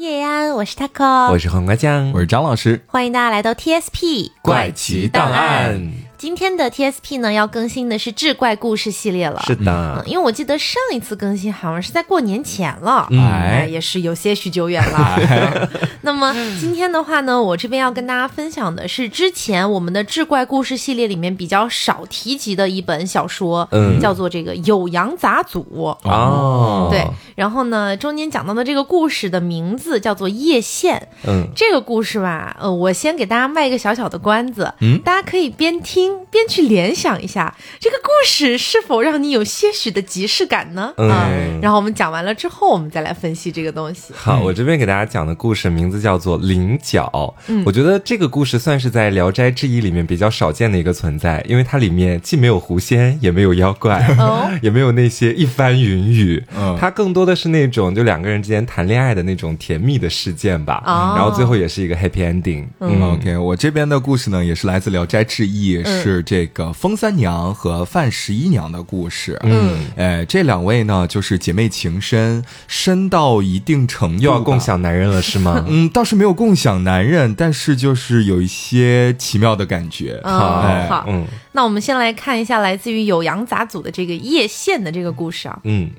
叶安，我是 taco，我是黄瓜酱，我是张老师，欢迎大家来到 TSP 怪奇档案。今天的 TSP 呢要更新的是志怪故事系列了，是的，因为我记得上一次更新好像是在过年前了，哎，也是有些许久远了。那么今天的话呢，我这边要跟大家分享的是之前我们的志怪故事系列里面比较少提及的一本小说，嗯，叫做这个《酉阳杂俎》哦，对，然后呢，中间讲到的这个故事的名字叫做《叶县》，嗯，这个故事吧，呃，我先给大家卖一个小小的关子，嗯，大家可以边听。边去联想一下这个故事是否让你有些许的即视感呢？嗯，然后我们讲完了之后，我们再来分析这个东西。好，我这边给大家讲的故事名字叫做《菱角》。嗯，我觉得这个故事算是在《聊斋志异》里面比较少见的一个存在，因为它里面既没有狐仙，也没有妖怪，也没有那些一番云雨。嗯，它更多的是那种就两个人之间谈恋爱的那种甜蜜的事件吧。哦，然后最后也是一个 happy ending。嗯，OK，我这边的故事呢，也是来自《聊斋志异》，是这个风三娘和范十一娘的故事。嗯，哎，这两位呢，就是姐妹情深，深到一定程度，又要共享男人了，是吗？嗯，倒是没有共享男人，但是就是有一些奇妙的感觉。好，好，嗯，那我们先来看一下来自于酉阳杂组的这个叶县的这个故事啊。嗯，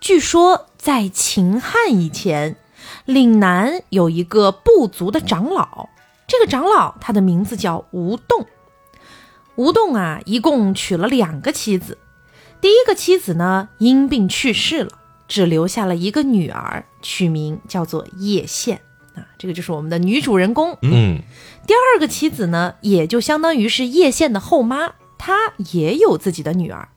据说在秦汉以前，岭南有一个部族的长老，这个长老他的名字叫吴栋。吴栋啊，一共娶了两个妻子。第一个妻子呢，因病去世了，只留下了一个女儿，取名叫做叶县啊。这个就是我们的女主人公。嗯，第二个妻子呢，也就相当于是叶县的后妈，她也有自己的女儿。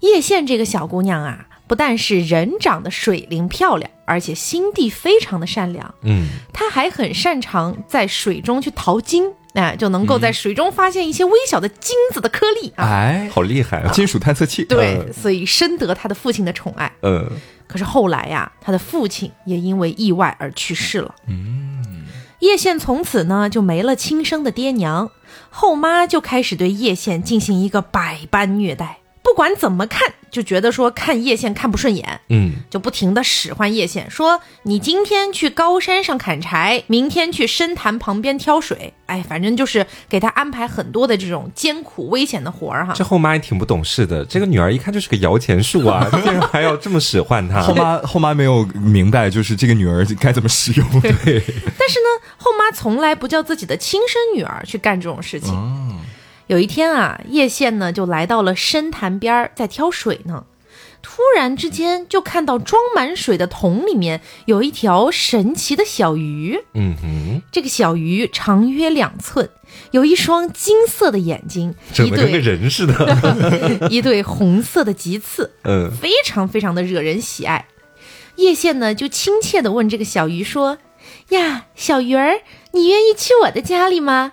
叶县这个小姑娘啊，不但是人长得水灵漂亮，而且心地非常的善良。嗯，她还很擅长在水中去淘金。哎，就能够在水中发现一些微小的金子的颗粒啊！哎，好厉害啊！金属探测器。对，所以深得他的父亲的宠爱。嗯。可是后来呀，他的父亲也因为意外而去世了。嗯。叶县从此呢就没了亲生的爹娘，后妈就开始对叶县进行一个百般虐待。不管怎么看，就觉得说看叶县看不顺眼，嗯，就不停的使唤叶县，说你今天去高山上砍柴，明天去深潭旁边挑水，哎，反正就是给他安排很多的这种艰苦危险的活儿哈。这后妈也挺不懂事的，这个女儿一看就是个摇钱树啊，竟然还要这么使唤她。后妈后妈没有明白，就是这个女儿该怎么使用。对，但是呢，后妈从来不叫自己的亲生女儿去干这种事情。有一天啊，叶县呢就来到了深潭边儿，在挑水呢。突然之间，就看到装满水的桶里面有一条神奇的小鱼。嗯哼，这个小鱼长约两寸，有一双金色的眼睛，一对人似的，一对红色的棘刺，嗯，非常非常的惹人喜爱。叶县呢就亲切地问这个小鱼说：“呀，小鱼儿，你愿意去我的家里吗？”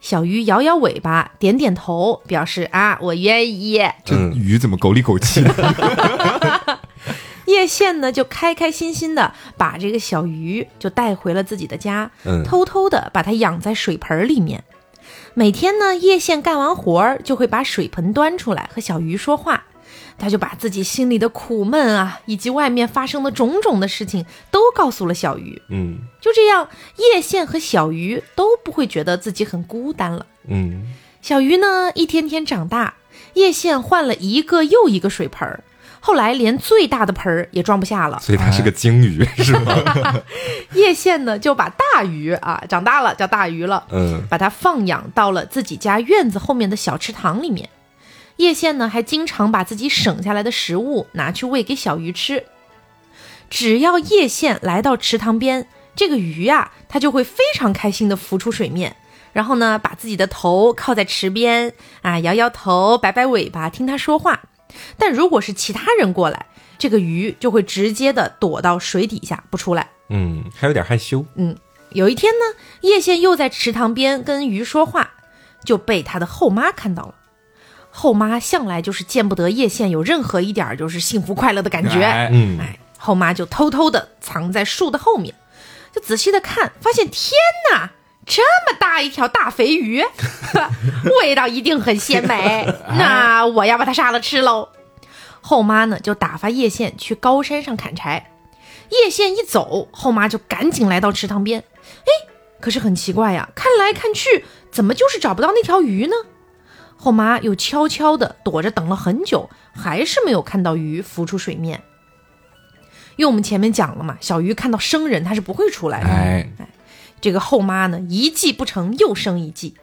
小鱼摇摇尾巴，点点头，表示啊，我愿意。这鱼怎么狗里狗气的？叶县呢，就开开心心的把这个小鱼就带回了自己的家，偷偷的把它养在水盆里面。每天呢，叶县干完活儿就会把水盆端出来和小鱼说话。他就把自己心里的苦闷啊，以及外面发生的种种的事情都告诉了小鱼。嗯，就这样，叶县和小鱼都不会觉得自己很孤单了。嗯，小鱼呢，一天天长大，叶县换了一个又一个水盆儿，后来连最大的盆儿也装不下了。所以它是个鲸鱼，是吗？叶县呢，就把大鱼啊，长大了叫大鱼了，嗯，把它放养到了自己家院子后面的小池塘里面。叶县呢，还经常把自己省下来的食物拿去喂给小鱼吃。只要叶县来到池塘边，这个鱼呀，它就会非常开心地浮出水面，然后呢，把自己的头靠在池边，啊，摇摇头，摆摆尾巴，听它说话。但如果是其他人过来，这个鱼就会直接的躲到水底下不出来。嗯，还有点害羞。嗯，有一天呢，叶县又在池塘边跟鱼说话，就被他的后妈看到了。后妈向来就是见不得叶县有任何一点就是幸福快乐的感觉，嗯，哎，后妈就偷偷的藏在树的后面，就仔细的看，发现天哪，这么大一条大肥鱼，味道一定很鲜美，那我要把它杀了吃喽。后妈呢就打发叶县去高山上砍柴，叶县一走，后妈就赶紧来到池塘边。哎，可是很奇怪呀，看来看去，怎么就是找不到那条鱼呢？后妈又悄悄地躲着等了很久，还是没有看到鱼浮出水面。因为我们前面讲了嘛，小鱼看到生人它是不会出来的。哎，这个后妈呢，一计不成又生一计。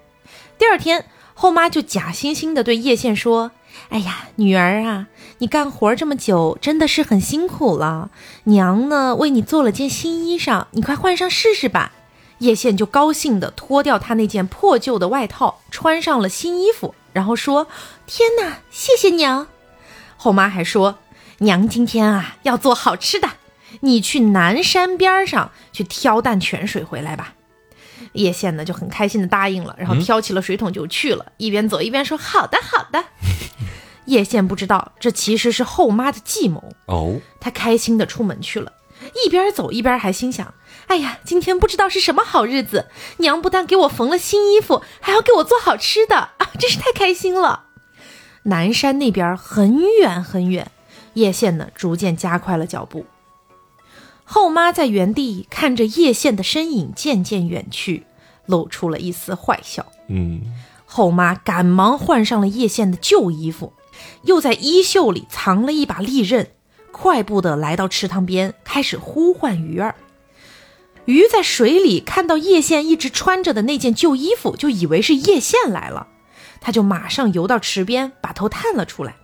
第二天，后妈就假惺惺的对叶县说：“哎呀，女儿啊，你干活这么久，真的是很辛苦了。娘呢，为你做了件新衣裳，你快换上试试吧。”叶县就高兴地脱掉他那件破旧的外套，穿上了新衣服，然后说：“天哪，谢谢娘。”后妈还说。娘今天啊要做好吃的，你去南山边上去挑担泉水回来吧。叶县呢就很开心的答应了，然后挑起了水桶就去了，一边走一边说：“好的，好的。” 叶县不知道这其实是后妈的计谋哦，他开心的出门去了，一边走一边还心想：“哎呀，今天不知道是什么好日子，娘不但给我缝了新衣服，还要给我做好吃的啊，真是太开心了。”南山那边很远很远。叶县呢，逐渐加快了脚步。后妈在原地看着叶县的身影渐渐远去，露出了一丝坏笑。嗯，后妈赶忙换上了叶县的旧衣服，又在衣袖里藏了一把利刃，快步的来到池塘边，开始呼唤鱼儿。鱼在水里看到叶县一直穿着的那件旧衣服，就以为是叶县来了，他就马上游到池边，把头探了出来。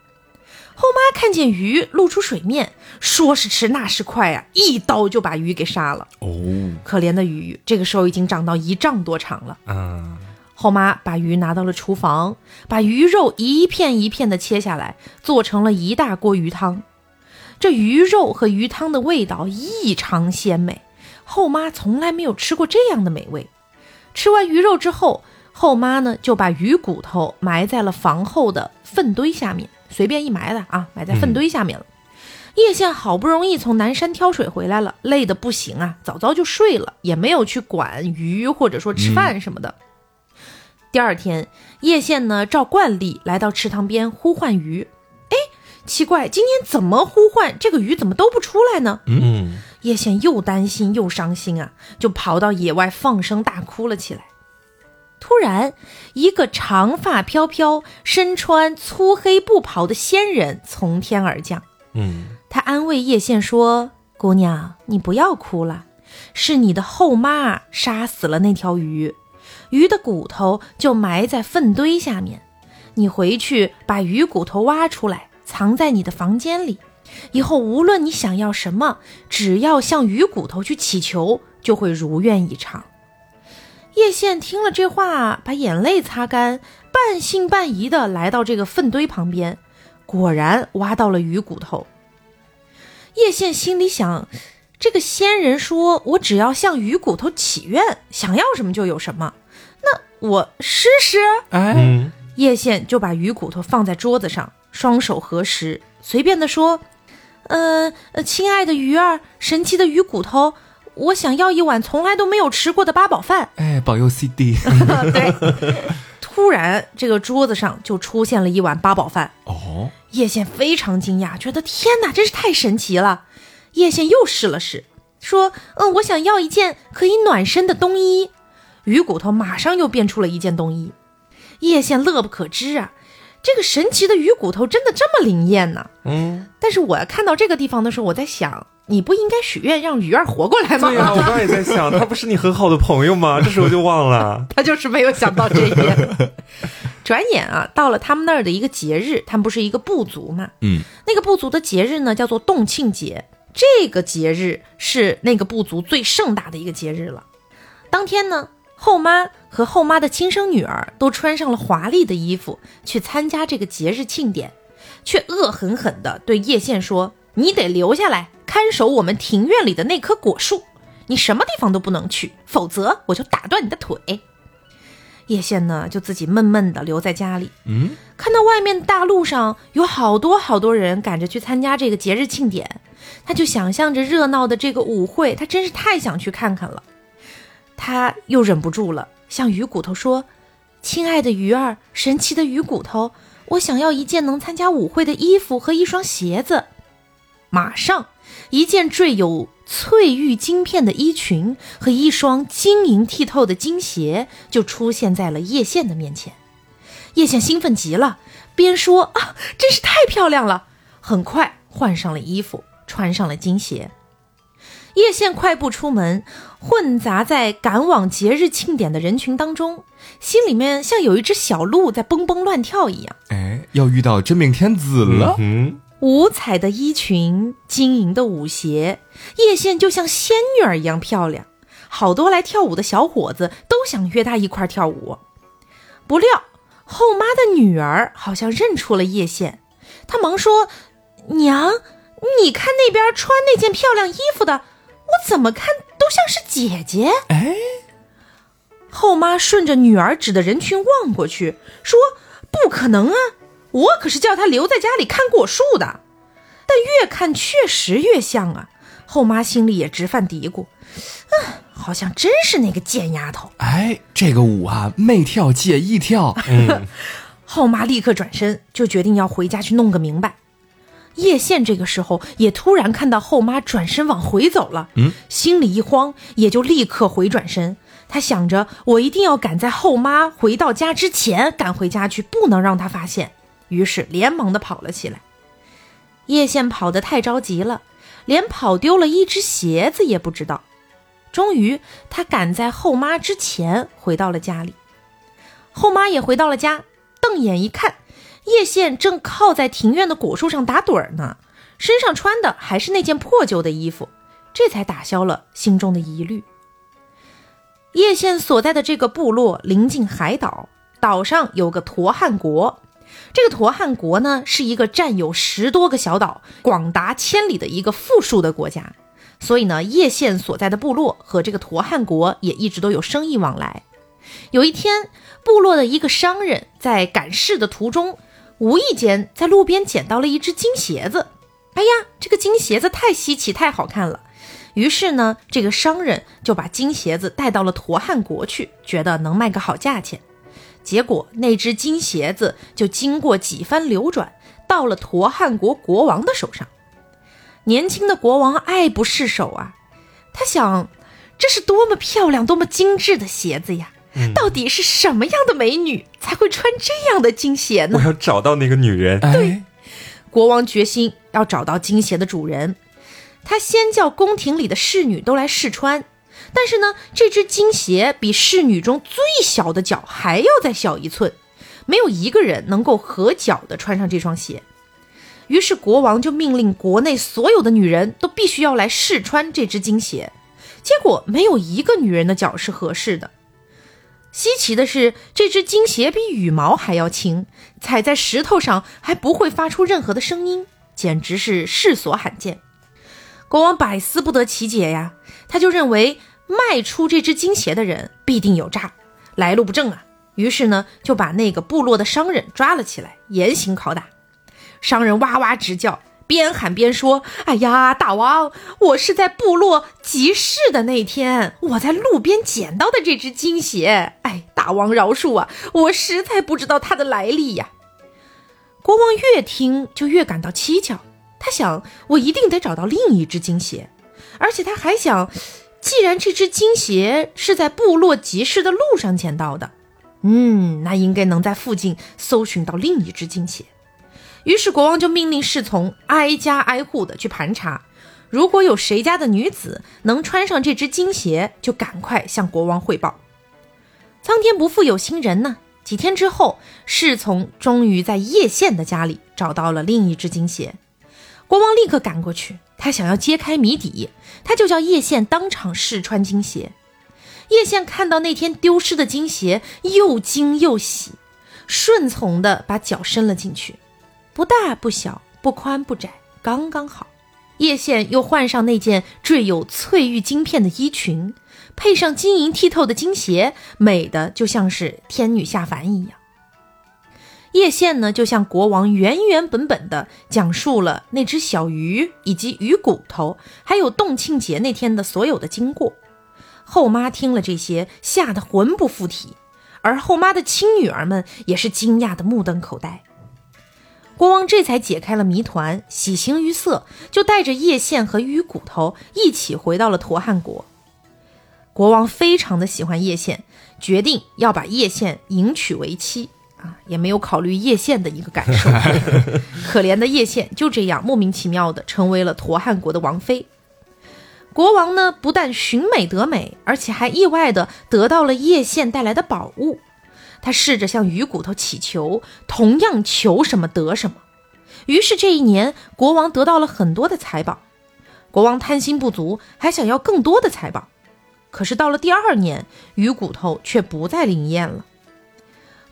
后妈看见鱼露出水面，说时迟那时快呀，一刀就把鱼给杀了。哦，可怜的鱼，这个时候已经长到一丈多长了。啊，后妈把鱼拿到了厨房，把鱼肉一片一片的切下来，做成了一大锅鱼汤。这鱼肉和鱼汤的味道异常鲜美，后妈从来没有吃过这样的美味。吃完鱼肉之后，后妈呢就把鱼骨头埋在了房后的粪堆下面。随便一埋的啊，埋在粪堆下面了。叶县好不容易从南山挑水回来了，累得不行啊，早早就睡了，也没有去管鱼或者说吃饭什么的。第二天，叶县呢照惯例来到池塘边呼唤鱼。哎，奇怪，今天怎么呼唤这个鱼怎么都不出来呢？嗯，叶县又担心又伤心啊，就跑到野外放声大哭了起来。突然，一个长发飘飘、身穿粗黑布袍的仙人从天而降。嗯，他安慰叶县说：“姑娘，你不要哭了，是你的后妈杀死了那条鱼，鱼的骨头就埋在粪堆下面。你回去把鱼骨头挖出来，藏在你的房间里。以后无论你想要什么，只要向鱼骨头去祈求，就会如愿以偿。”叶县听了这话，把眼泪擦干，半信半疑的来到这个粪堆旁边，果然挖到了鱼骨头。叶县心里想：这个仙人说我只要向鱼骨头祈愿，想要什么就有什么，那我试试。哎，叶县就把鱼骨头放在桌子上，双手合十，随便的说：“呃，亲爱的鱼儿，神奇的鱼骨头。”我想要一碗从来都没有吃过的八宝饭。哎，保佑 CD。对，突然这个桌子上就出现了一碗八宝饭。哦，叶县非常惊讶，觉得天哪，真是太神奇了。叶县又试了试，说：“嗯，我想要一件可以暖身的冬衣。”鱼骨头马上又变出了一件冬衣。叶县乐不可支啊，这个神奇的鱼骨头真的这么灵验呢？嗯。但是我看到这个地方的时候，我在想。你不应该许愿让鱼儿活过来吗？对呀，我刚也在想，他不是你很好的朋友吗？这时候就忘了，他就是没有想到这一点。转眼啊，到了他们那儿的一个节日，他们不是一个部族嘛？嗯，那个部族的节日呢，叫做洞庆节。这个节日是那个部族最盛大的一个节日了。当天呢，后妈和后妈的亲生女儿都穿上了华丽的衣服去参加这个节日庆典，却恶狠狠地对叶县说：“你得留下来。”看守我们庭院里的那棵果树，你什么地方都不能去，否则我就打断你的腿。叶县呢，就自己闷闷的留在家里。嗯，看到外面大路上有好多好多人赶着去参加这个节日庆典，他就想象着热闹的这个舞会，他真是太想去看看了。他又忍不住了，向鱼骨头说：“亲爱的鱼儿，神奇的鱼骨头，我想要一件能参加舞会的衣服和一双鞋子。”马上。一件缀有翠玉金片的衣裙和一双晶莹剔透的金鞋就出现在了叶县的面前。叶县兴奋极了，边说啊，真是太漂亮了，很快换上了衣服，穿上了金鞋。叶县快步出门，混杂在赶往节日庆典的人群当中，心里面像有一只小鹿在蹦蹦乱跳一样。哎，要遇到真命天子了！五彩的衣裙，晶莹的舞鞋，叶县就像仙女儿一样漂亮。好多来跳舞的小伙子都想约她一块跳舞。不料后妈的女儿好像认出了叶县，她忙说：“娘，你看那边穿那件漂亮衣服的。”我怎么看都像是姐姐。哎，后妈顺着女儿指的人群望过去，说：“不可能啊，我可是叫她留在家里看果树的。”但越看确实越像啊。后妈心里也直犯嘀咕：“嗯，好像真是那个贱丫头。”哎，这个舞啊，妹跳姐一跳。后妈立刻转身，就决定要回家去弄个明白。叶县这个时候也突然看到后妈转身往回走了，嗯，心里一慌，也就立刻回转身。他想着，我一定要赶在后妈回到家之前赶回家去，不能让她发现。于是连忙的跑了起来。叶县跑得太着急了，连跑丢了一只鞋子也不知道。终于，他赶在后妈之前回到了家里。后妈也回到了家，瞪眼一看。叶县正靠在庭院的果树上打盹儿呢，身上穿的还是那件破旧的衣服，这才打消了心中的疑虑。叶县所在的这个部落临近海岛，岛上有个陀汉国。这个陀汉国呢，是一个占有十多个小岛、广达千里的一个富庶的国家，所以呢，叶县所在的部落和这个陀汉国也一直都有生意往来。有一天，部落的一个商人在赶市的途中。无意间在路边捡到了一只金鞋子，哎呀，这个金鞋子太稀奇、太好看了。于是呢，这个商人就把金鞋子带到了陀汉国去，觉得能卖个好价钱。结果那只金鞋子就经过几番流转，到了陀汉国国王的手上。年轻的国王爱不释手啊，他想，这是多么漂亮、多么精致的鞋子呀！到底是什么样的美女才会穿这样的金鞋呢？我要找到那个女人。对，国王决心要找到金鞋的主人。他先叫宫廷里的侍女都来试穿，但是呢，这只金鞋比侍女中最小的脚还要再小一寸，没有一个人能够合脚的穿上这双鞋。于是国王就命令国内所有的女人都必须要来试穿这只金鞋，结果没有一个女人的脚是合适的。稀奇的是，这只金鞋比羽毛还要轻，踩在石头上还不会发出任何的声音，简直是世所罕见。国王百思不得其解呀，他就认为卖出这只金鞋的人必定有诈，来路不正啊。于是呢，就把那个部落的商人抓了起来，严刑拷打。商人哇哇直叫。边喊边说：“哎呀，大王，我是在部落集市的那天，我在路边捡到的这只金鞋。哎，大王饶恕啊，我实在不知道它的来历呀。”国王越听就越感到蹊跷，他想：我一定得找到另一只金鞋，而且他还想，既然这只金鞋是在部落集市的路上捡到的，嗯，那应该能在附近搜寻到另一只金鞋。于是国王就命令侍从挨家挨户的去盘查，如果有谁家的女子能穿上这只金鞋，就赶快向国王汇报。苍天不负有心人呢，几天之后，侍从终于在叶县的家里找到了另一只金鞋。国王立刻赶过去，他想要揭开谜底，他就叫叶县当场试穿金鞋。叶县看到那天丢失的金鞋，又惊又喜，顺从的把脚伸了进去。不大不小，不宽不窄，刚刚好。叶县又换上那件缀有翠玉金片的衣裙，配上晶莹剔透的金鞋，美的就像是天女下凡一样。叶县呢，就向国王原原本本的讲述了那只小鱼以及鱼骨头，还有动庆节那天的所有的经过。后妈听了这些，吓得魂不附体，而后妈的亲女儿们也是惊讶的目瞪口呆。国王这才解开了谜团，喜形于色，就带着叶县和鱼骨头一起回到了驼汉国。国王非常的喜欢叶县，决定要把叶县迎娶为妻啊，也没有考虑叶县的一个感受。可怜的叶县就这样莫名其妙的成为了陀汉国的王妃。国王呢，不但寻美得美，而且还意外的得到了叶县带来的宝物。他试着向鱼骨头祈求，同样求什么得什么。于是这一年，国王得到了很多的财宝。国王贪心不足，还想要更多的财宝。可是到了第二年，鱼骨头却不再灵验了。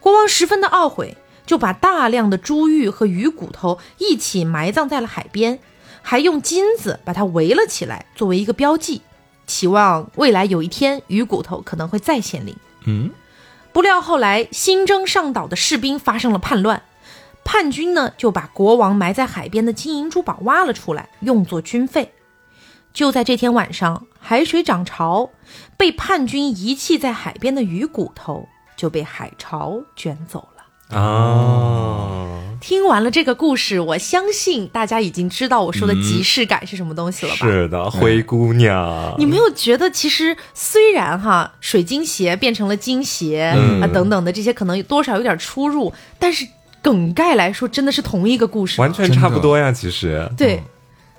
国王十分的懊悔，就把大量的珠玉和鱼骨头一起埋葬在了海边，还用金子把它围了起来，作为一个标记，期望未来有一天鱼骨头可能会再显灵。嗯。不料后来新征上岛的士兵发生了叛乱，叛军呢就把国王埋在海边的金银珠宝挖了出来，用作军费。就在这天晚上，海水涨潮，被叛军遗弃在海边的鱼骨头就被海潮卷走了。哦！听完了这个故事，我相信大家已经知道我说的即视感是什么东西了吧？是的，灰姑娘。你没有觉得其实虽然哈水晶鞋变成了金鞋啊等等的这些可能多少有点出入，但是梗概来说真的是同一个故事，完全差不多呀。其实对，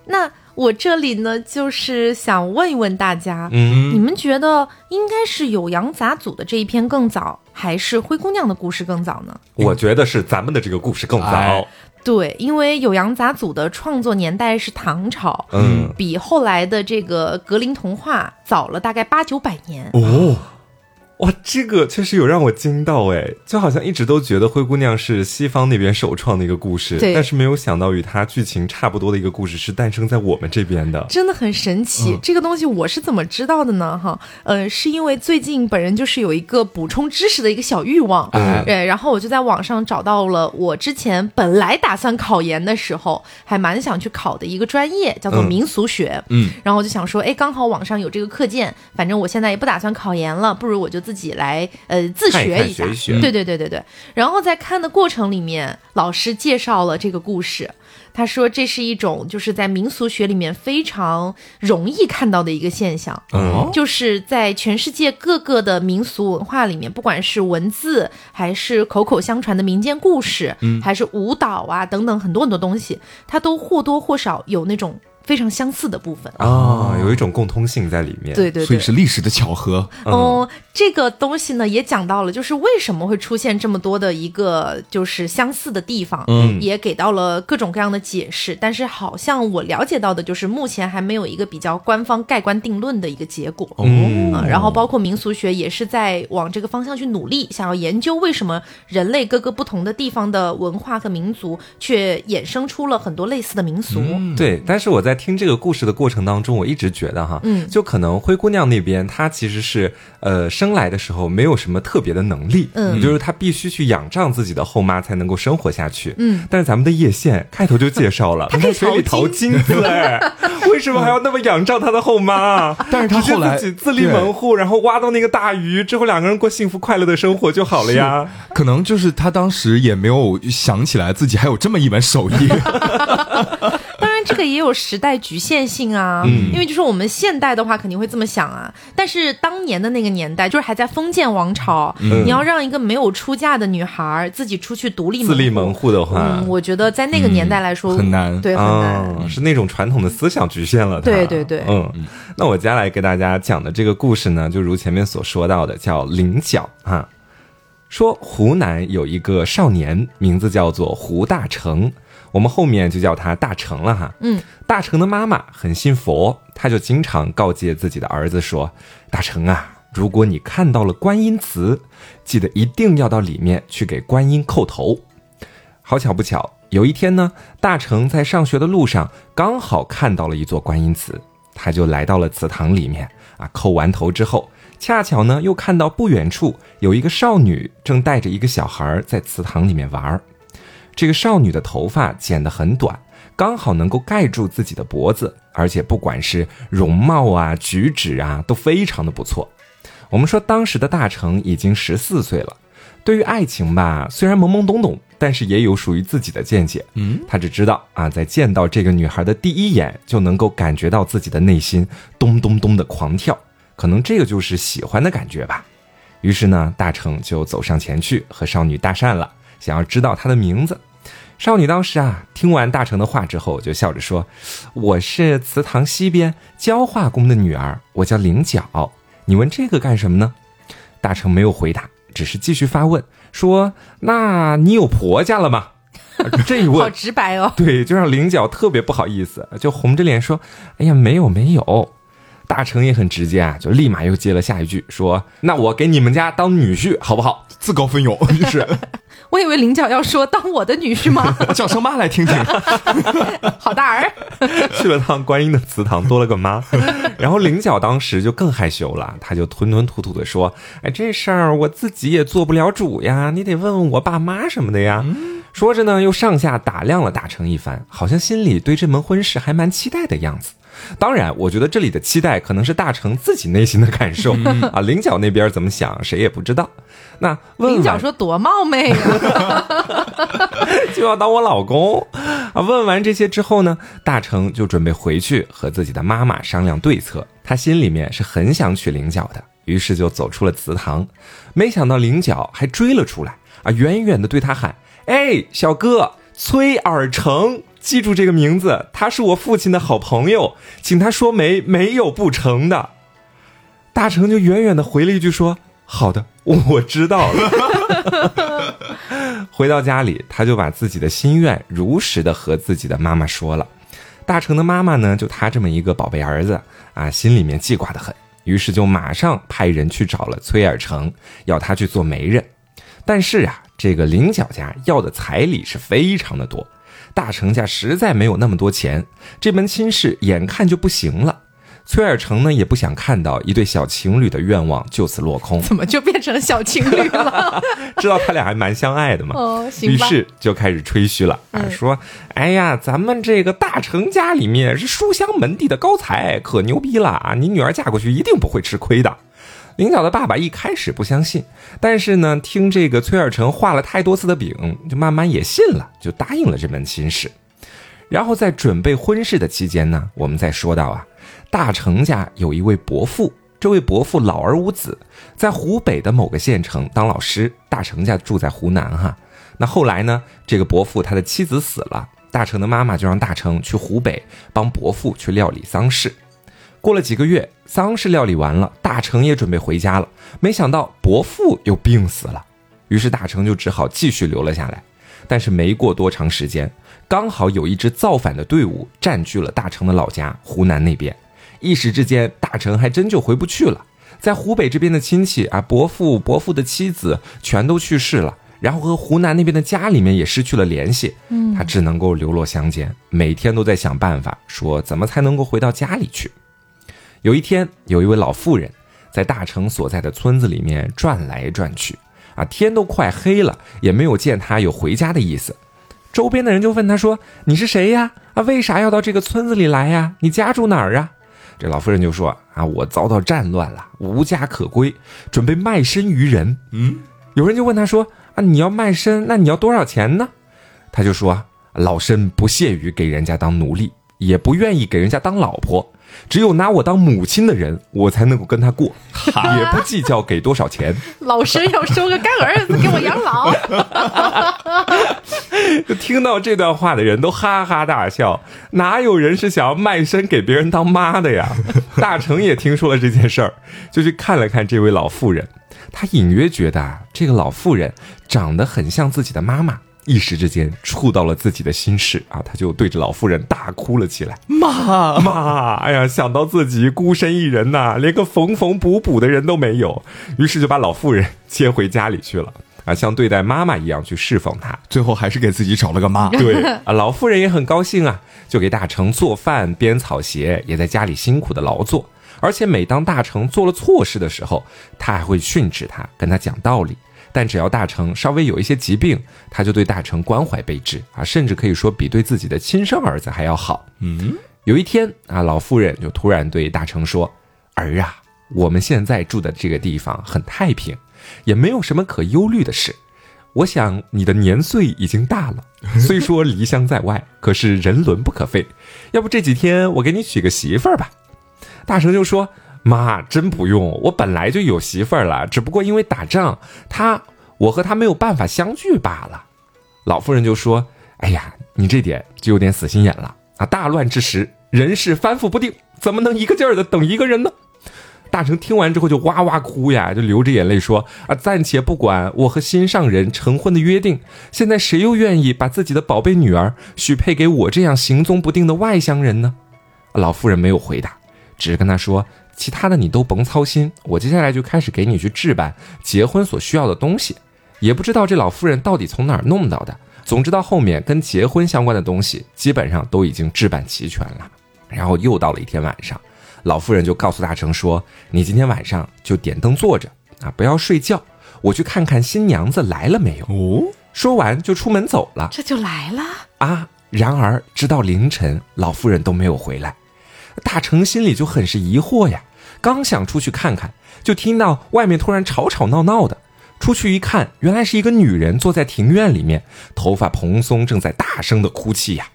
那。我这里呢，就是想问一问大家，嗯，你们觉得应该是《酉阳杂俎》的这一篇更早，还是灰姑娘的故事更早呢？我觉得是咱们的这个故事更早。对，因为《酉阳杂俎》的创作年代是唐朝，嗯，比后来的这个格林童话早了大概八九百年。哦。哇，这个确实有让我惊到哎，就好像一直都觉得灰姑娘是西方那边首创的一个故事，但是没有想到与它剧情差不多的一个故事是诞生在我们这边的，真的很神奇。这个东西我是怎么知道的呢？哈，呃，是因为最近本人就是有一个补充知识的一个小欲望，对，然后我就在网上找到了我之前本来打算考研的时候还蛮想去考的一个专业，叫做民俗学，嗯，然后我就想说，哎，刚好网上有这个课件，反正我现在也不打算考研了，不如我就。自己来呃自学一下，对对对对对。然后在看的过程里面，老师介绍了这个故事。他说这是一种就是在民俗学里面非常容易看到的一个现象，就是在全世界各个的民俗文化里面，不管是文字还是口口相传的民间故事，还是舞蹈啊等等很多很多东西，它都或多或少有那种。非常相似的部分啊，有一种共通性在里面。对对，所以是历史的巧合。哦，这个东西呢也讲到了，就是为什么会出现这么多的一个就是相似的地方，嗯，也给到了各种各样的解释。但是好像我了解到的就是目前还没有一个比较官方盖棺定论的一个结果。哦，然后包括民俗学也是在往这个方向去努力，想要研究为什么人类各个不同的地方的文化和民族却衍生出了很多类似的民俗。对，但是我在。听这个故事的过程当中，我一直觉得哈，嗯，就可能灰姑娘那边她其实是呃生来的时候没有什么特别的能力，嗯，就是她必须去仰仗自己的后妈才能够生活下去，嗯，但是咱们的叶县开头就介绍了，她在水里淘金子，哎，为什么还要那么仰仗她的后妈？但是她后来自己自立门户，然后挖到那个大鱼之后，两个人过幸福快乐的生活就好了呀。可能就是她当时也没有想起来自己还有这么一门手艺。这个也有时代局限性啊，因为就是我们现代的话肯定会这么想啊，但是当年的那个年代，就是还在封建王朝，你要让一个没有出嫁的女孩自己出去独立自立门户的话，我觉得在那个年代来说很难，对，很难，是那种传统的思想局限了。对对对，嗯，那我接下来给大家讲的这个故事呢，就如前面所说到的，叫菱角啊，说湖南有一个少年，名字叫做胡大成。我们后面就叫他大成了哈。嗯，大成的妈妈很信佛，他就经常告诫自己的儿子说：“大成啊，如果你看到了观音祠，记得一定要到里面去给观音叩头。”好巧不巧，有一天呢，大成在上学的路上刚好看到了一座观音祠，他就来到了祠堂里面啊，叩完头之后，恰巧呢又看到不远处有一个少女正带着一个小孩在祠堂里面玩儿。这个少女的头发剪得很短，刚好能够盖住自己的脖子，而且不管是容貌啊、举止啊，都非常的不错。我们说当时的大成已经十四岁了，对于爱情吧，虽然懵懵懂懂，但是也有属于自己的见解。嗯，他只知道啊，在见到这个女孩的第一眼，就能够感觉到自己的内心咚咚咚的狂跳，可能这个就是喜欢的感觉吧。于是呢，大成就走上前去和少女搭讪了，想要知道她的名字。少女当时啊，听完大成的话之后，就笑着说：“我是祠堂西边焦化工的女儿，我叫菱角。你问这个干什么呢？”大成没有回答，只是继续发问说：“那你有婆家了吗？” 这一问好直白哦，对，就让菱角特别不好意思，就红着脸说：“哎呀，没有没有。”大成也很直接啊，就立马又接了下一句说：“那我给你们家当女婿好不好？”自告奋勇，于是。我以为菱角要说当我的女婿吗？叫声妈来听听。好大儿，去了趟观音的祠堂，多了个妈。然后菱角当时就更害羞了，他就吞吞吐吐的说：“哎，这事儿我自己也做不了主呀，你得问问我爸妈什么的呀。”说着呢，又上下打量了大成一番，好像心里对这门婚事还蛮期待的样子。当然，我觉得这里的期待可能是大成自己内心的感受啊。菱角那边怎么想，谁也不知道。那菱角说多冒昧啊，就要当我老公啊。问完这些之后呢，大成就准备回去和自己的妈妈商量对策。他心里面是很想娶菱角的，于是就走出了祠堂。没想到菱角还追了出来啊，远远的对他喊：“哎，小哥，崔尔成。”记住这个名字，他是我父亲的好朋友，请他说媒没有不成的。大成就远远的回了一句说：“好的，我知道了。”回到家里，他就把自己的心愿如实的和自己的妈妈说了。大成的妈妈呢，就他这么一个宝贝儿子啊，心里面记挂的很，于是就马上派人去找了崔尔成，要他去做媒人。但是啊，这个菱角家要的彩礼是非常的多。大成家实在没有那么多钱，这门亲事眼看就不行了。崔尔成呢也不想看到一对小情侣的愿望就此落空。怎么就变成小情侣了？知道他俩还蛮相爱的嘛。哦，行于是就开始吹嘘了啊，说：“哎呀，咱们这个大成家里面是书香门第的高才，可牛逼了啊！你女儿嫁过去一定不会吃亏的。”菱角的爸爸一开始不相信，但是呢，听这个崔尔成画了太多次的饼，就慢慢也信了，就答应了这门亲事。然后在准备婚事的期间呢，我们再说到啊，大成家有一位伯父，这位伯父老而无子，在湖北的某个县城当老师。大成家住在湖南哈。那后来呢，这个伯父他的妻子死了，大成的妈妈就让大成去湖北帮伯父去料理丧事。过了几个月，丧事料理完了，大成也准备回家了。没想到伯父又病死了，于是大成就只好继续留了下来。但是没过多长时间，刚好有一支造反的队伍占据了大成的老家湖南那边，一时之间，大成还真就回不去了。在湖北这边的亲戚啊，伯父、伯父的妻子全都去世了，然后和湖南那边的家里面也失去了联系。嗯，他只能够流落乡间，每天都在想办法，说怎么才能够回到家里去。有一天，有一位老妇人，在大成所在的村子里面转来转去，啊，天都快黑了，也没有见他有回家的意思。周边的人就问他说：“你是谁呀？啊，为啥要到这个村子里来呀？你家住哪儿啊？”这老夫人就说：“啊，我遭到战乱了，无家可归，准备卖身于人。”嗯，有人就问他说：“啊，你要卖身，那你要多少钱呢？”他就说：“老身不屑于给人家当奴隶，也不愿意给人家当老婆。”只有拿我当母亲的人，我才能够跟他过，也不计较给多少钱。老身要收个干儿子给我养老。听到这段话的人都哈哈大笑，哪有人是想要卖身给别人当妈的呀？大成也听说了这件事儿，就去看了看这位老妇人，他隐约觉得这个老妇人长得很像自己的妈妈。一时之间触到了自己的心事啊，他就对着老妇人大哭了起来。妈妈，哎呀，想到自己孤身一人呐，连个缝缝补补的人都没有，于是就把老妇人 接回家里去了啊，像对待妈妈一样去侍奉她。最后还是给自己找了个妈。对啊，老妇人也很高兴啊，就给大成做饭、编草鞋，也在家里辛苦的劳作。而且每当大成做了错事的时候，他还会训斥他，跟他讲道理。但只要大成稍微有一些疾病，他就对大成关怀备至啊，甚至可以说比对自己的亲生儿子还要好。嗯，有一天啊，老妇人就突然对大成说：“儿啊，我们现在住的这个地方很太平，也没有什么可忧虑的事。我想你的年岁已经大了，虽说离乡在外，可是人伦不可废。要不这几天我给你娶个媳妇儿吧？”大成就说：“妈，真不用，我本来就有媳妇儿了，只不过因为打仗，他我和他没有办法相聚罢了。”老妇人就说：“哎呀，你这点就有点死心眼了啊！大乱之时，人事翻覆不定，怎么能一个劲儿的等一个人呢？”大成听完之后就哇哇哭呀，就流着眼泪说：“啊，暂且不管我和心上人成婚的约定，现在谁又愿意把自己的宝贝女儿许配给我这样行踪不定的外乡人呢？”老妇人没有回答。只是跟他说，其他的你都甭操心，我接下来就开始给你去置办结婚所需要的东西。也不知道这老夫人到底从哪儿弄到的，总之到后面跟结婚相关的东西基本上都已经置办齐全了。然后又到了一天晚上，老妇人就告诉大成说：“你今天晚上就点灯坐着啊，不要睡觉，我去看看新娘子来了没有。”哦，说完就出门走了。这就来了啊！然而直到凌晨，老夫人都没有回来。大成心里就很是疑惑呀，刚想出去看看，就听到外面突然吵吵闹闹的。出去一看，原来是一个女人坐在庭院里面，头发蓬松，正在大声的哭泣呀。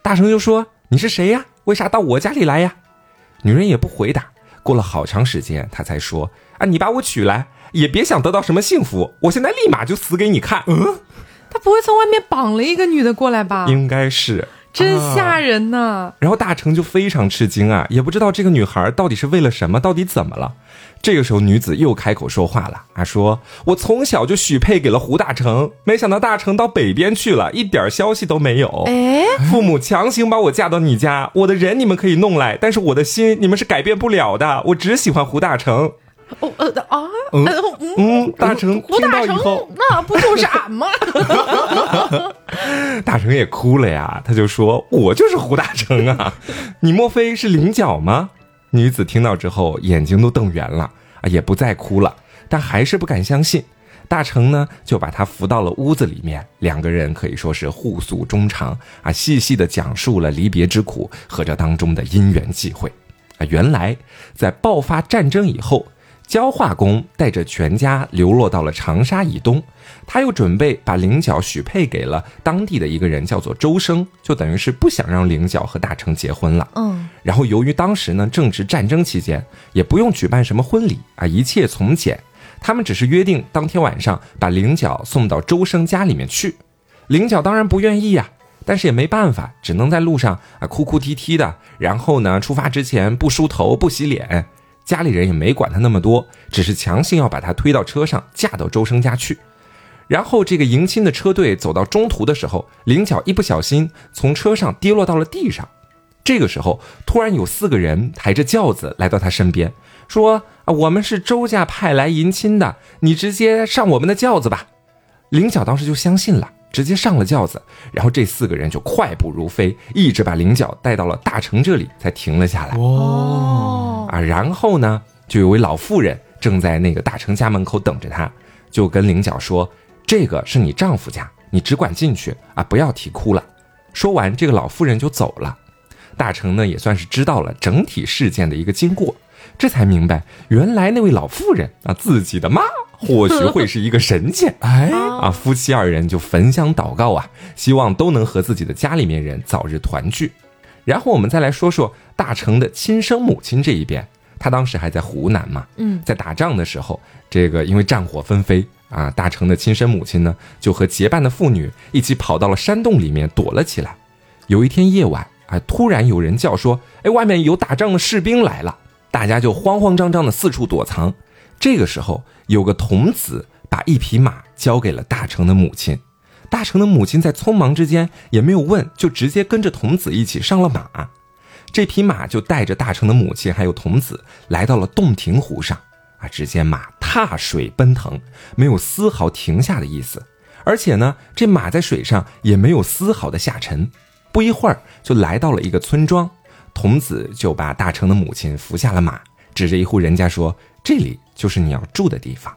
大声就说：“你是谁呀？为啥到我家里来呀？”女人也不回答。过了好长时间，她才说：“啊，你把我娶来，也别想得到什么幸福，我现在立马就死给你看。”嗯，他不会从外面绑了一个女的过来吧？应该是。真吓人呐！然后大成就非常吃惊啊，也不知道这个女孩到底是为了什么，到底怎么了。这个时候，女子又开口说话了，啊，说：“我从小就许配给了胡大成，没想到大成到北边去了，一点消息都没有。哎，父母强行把我嫁到你家，我的人你们可以弄来，但是我的心你们是改变不了的，我只喜欢胡大成。”哦呃啊嗯嗯，大成听到以后，那不就是俺吗？大成也哭了呀，他就说：“我就是胡大成啊，你莫非是菱角吗？”女子听到之后，眼睛都瞪圆了啊，也不再哭了，但还是不敢相信。大成呢，就把她扶到了屋子里面，两个人可以说是互诉衷肠啊，细细的讲述了离别之苦和这当中的因缘际会啊。原来在爆发战争以后。焦化公带着全家流落到了长沙以东，他又准备把菱角许配给了当地的一个人，叫做周生，就等于是不想让菱角和大成结婚了。嗯，然后由于当时呢正值战争期间，也不用举办什么婚礼啊，一切从简，他们只是约定当天晚上把菱角送到周生家里面去。菱角当然不愿意呀，但是也没办法，只能在路上啊哭哭啼啼的，然后呢出发之前不梳头不洗脸。家里人也没管他那么多，只是强行要把他推到车上，嫁到周生家去。然后这个迎亲的车队走到中途的时候，菱角一不小心从车上跌落到了地上。这个时候，突然有四个人抬着轿子来到他身边，说：“啊，我们是周家派来迎亲的，你直接上我们的轿子吧。”菱角当时就相信了。直接上了轿子，然后这四个人就快步如飞，一直把菱角带到了大成这里，才停了下来。哦，啊，然后呢，就有位老妇人正在那个大成家门口等着他，就跟菱角说：“这个是你丈夫家，你只管进去啊，不要啼哭了。”说完，这个老妇人就走了。大成呢，也算是知道了整体事件的一个经过，这才明白，原来那位老妇人啊，自己的妈。或许会是一个神仙，哎啊！夫妻二人就焚香祷告啊，希望都能和自己的家里面人早日团聚。然后我们再来说说大成的亲生母亲这一边，他当时还在湖南嘛，嗯，在打仗的时候，这个因为战火纷飞啊，大成的亲生母亲呢，就和结伴的妇女一起跑到了山洞里面躲了起来。有一天夜晚，啊，突然有人叫说：“哎，外面有打仗的士兵来了！”大家就慌慌张张的四处躲藏。这个时候，有个童子把一匹马交给了大成的母亲，大成的母亲在匆忙之间也没有问，就直接跟着童子一起上了马。这匹马就带着大成的母亲还有童子来到了洞庭湖上。啊，只见马踏水奔腾，没有丝毫停下的意思，而且呢，这马在水上也没有丝毫的下沉。不一会儿，就来到了一个村庄，童子就把大成的母亲扶下了马，指着一户人家说：“这里。”就是你要住的地方。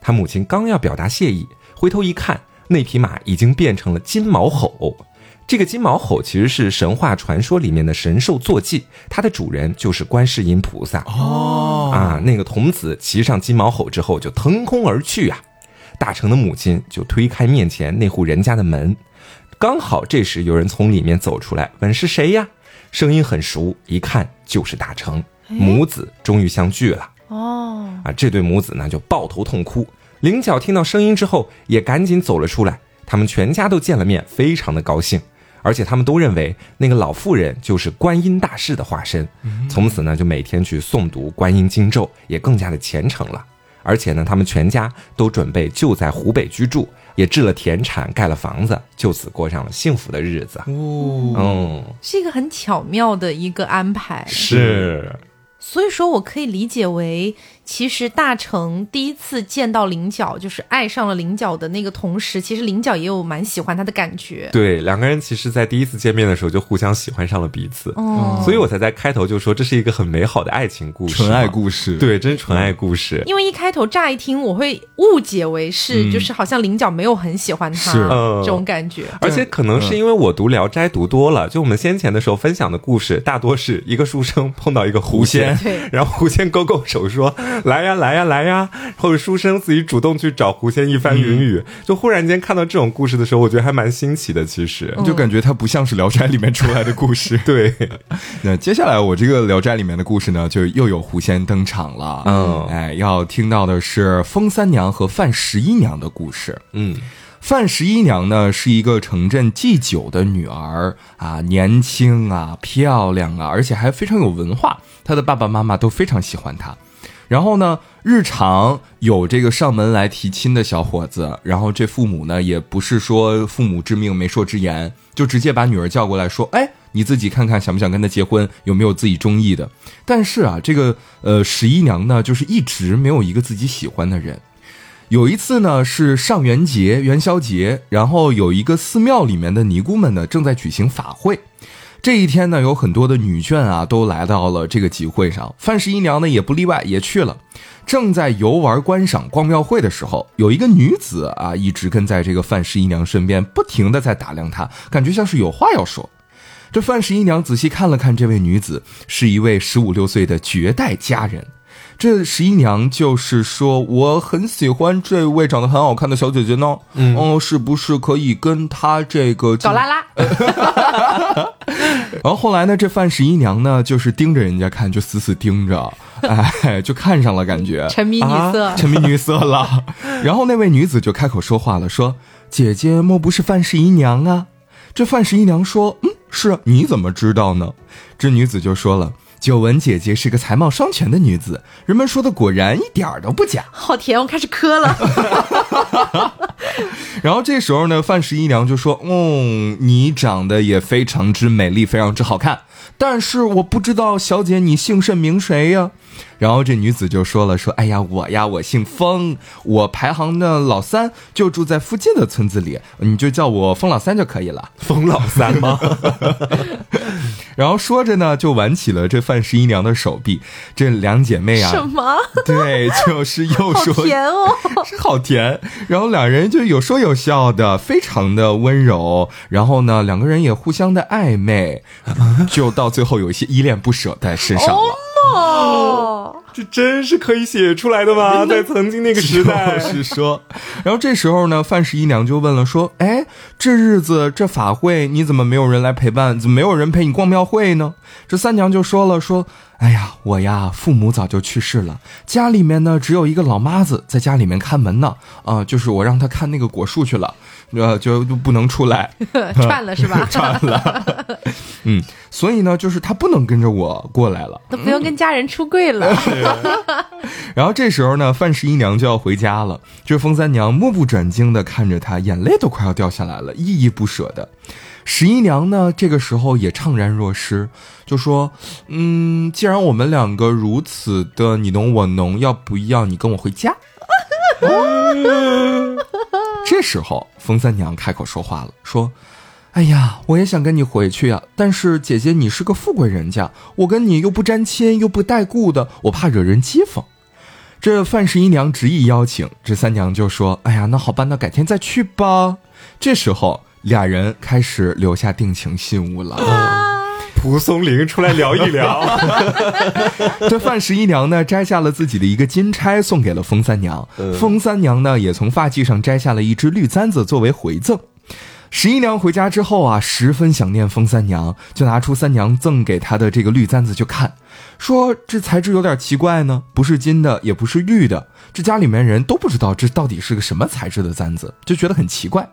他母亲刚要表达谢意，回头一看，那匹马已经变成了金毛吼。这个金毛吼其实是神话传说里面的神兽坐骑，它的主人就是观世音菩萨。哦，啊，那个童子骑上金毛吼之后就腾空而去啊。大成的母亲就推开面前那户人家的门，刚好这时有人从里面走出来，问是谁呀？声音很熟，一看就是大成母子终于相聚了。哦，啊，这对母子呢就抱头痛哭。菱角听到声音之后，也赶紧走了出来。他们全家都见了面，非常的高兴，而且他们都认为那个老妇人就是观音大士的化身。从此呢，就每天去诵读观音经咒，也更加的虔诚了。而且呢，他们全家都准备就在湖北居住，也置了田产，盖了房子，就此过上了幸福的日子。哦，嗯，是一个很巧妙的一个安排。是，所以说我可以理解为。其实大成第一次见到菱角，就是爱上了菱角的那个同时，其实菱角也有蛮喜欢他的感觉。对，两个人其实，在第一次见面的时候就互相喜欢上了彼此。哦，所以我才在开头就说这是一个很美好的爱情故事，纯爱故事。对，真纯爱故事。因为一开头乍一听，我会误解为是，就是好像菱角没有很喜欢他这种感觉。而且可能是因为我读《聊斋》读多了，就我们先前的时候分享的故事，大多是一个书生碰到一个狐仙，然后狐仙勾勾手说。来呀，来呀，来呀！或者书生自己主动去找狐仙一番云雨，就忽然间看到这种故事的时候，我觉得还蛮新奇的。其实，就感觉它不像是《聊斋》里面出来的故事。对，那接下来我这个《聊斋》里面的故事呢，就又有狐仙登场了。嗯，哎，要听到的是风三娘和范十一娘的故事。嗯，范十一娘呢是一个城镇祭酒的女儿啊，年轻啊，漂亮啊，而且还非常有文化。她的爸爸妈妈都非常喜欢她。然后呢，日常有这个上门来提亲的小伙子，然后这父母呢也不是说父母之命媒妁之言，就直接把女儿叫过来说：“哎，你自己看看想不想跟他结婚，有没有自己中意的。”但是啊，这个呃十一娘呢，就是一直没有一个自己喜欢的人。有一次呢，是上元节元宵节，然后有一个寺庙里面的尼姑们呢正在举行法会。这一天呢，有很多的女眷啊，都来到了这个集会上。范十一娘呢，也不例外，也去了。正在游玩观赏逛庙会的时候，有一个女子啊，一直跟在这个范十一娘身边，不停的在打量她，感觉像是有话要说。这范十一娘仔细看了看这位女子，是一位十五六岁的绝代佳人。这十一娘就是说，我很喜欢这位长得很好看的小姐姐呢。嗯，哦，是不是可以跟她这个搞拉拉？然后后来呢，这范十一娘呢，就是盯着人家看，就死死盯着，哎，就看上了，感觉沉迷女色，沉迷女色了。然后那位女子就开口说话了，说：“姐姐莫不是范十一娘啊？”这范十一娘说：“嗯，是，你怎么知道呢？”这女子就说了。久闻姐姐是个才貌双全的女子，人们说的果然一点儿都不假。好甜，我开始磕了。然后这时候呢，范十一娘就说：“嗯，你长得也非常之美丽，非常之好看。但是我不知道小姐你姓甚名谁呀？”然后这女子就说了：“说哎呀，我呀，我姓封，我排行的老三，就住在附近的村子里，你就叫我封老三就可以了。”封老三吗？然后说着呢，就挽起了这范十一娘的手臂。这两姐妹啊，什么？对，就是又说甜哦，是好甜。然后两人就有说有笑的，非常的温柔。然后呢，两个人也互相的暧昧，就到最后有一些依恋不舍在身上了。这真是可以写出来的吗？在曾经那个时代，是说。然后这时候呢，范十一娘就问了，说：“哎，这日子这法会，你怎么没有人来陪伴？怎么没有人陪你逛庙会呢？”这三娘就说了，说：“哎呀，我呀，父母早就去世了，家里面呢只有一个老妈子在家里面看门呢。啊，就是我让她看那个果树去了。”呃，就就不能出来 串了是吧？串了，嗯，所以呢，就是他不能跟着我过来了，都不用跟家人出柜了。然后这时候呢，范十一娘就要回家了，这风三娘目不转睛的看着他，眼泪都快要掉下来了，依依不舍的。十一娘呢，这个时候也怅然若失，就说：“嗯，既然我们两个如此的你侬我侬，要不要你跟我回家？” 这时候，风三娘开口说话了，说：“哎呀，我也想跟你回去呀，但是姐姐你是个富贵人家，我跟你又不沾亲又不带故的，我怕惹人讥讽。”这范十一娘执意邀请，这三娘就说：“哎呀，那好吧，那改天再去吧。”这时候。俩人开始留下定情信物了。蒲松龄出来聊一聊。这范十一娘呢，摘下了自己的一个金钗，送给了风三娘。风三娘呢，也从发髻上摘下了一只绿簪子作为回赠。十一娘回家之后啊，十分想念风三娘，就拿出三娘赠给她的这个绿簪子去看，说这材质有点奇怪呢，不是金的，也不是玉的。这家里面人都不知道这到底是个什么材质的簪子，就觉得很奇怪。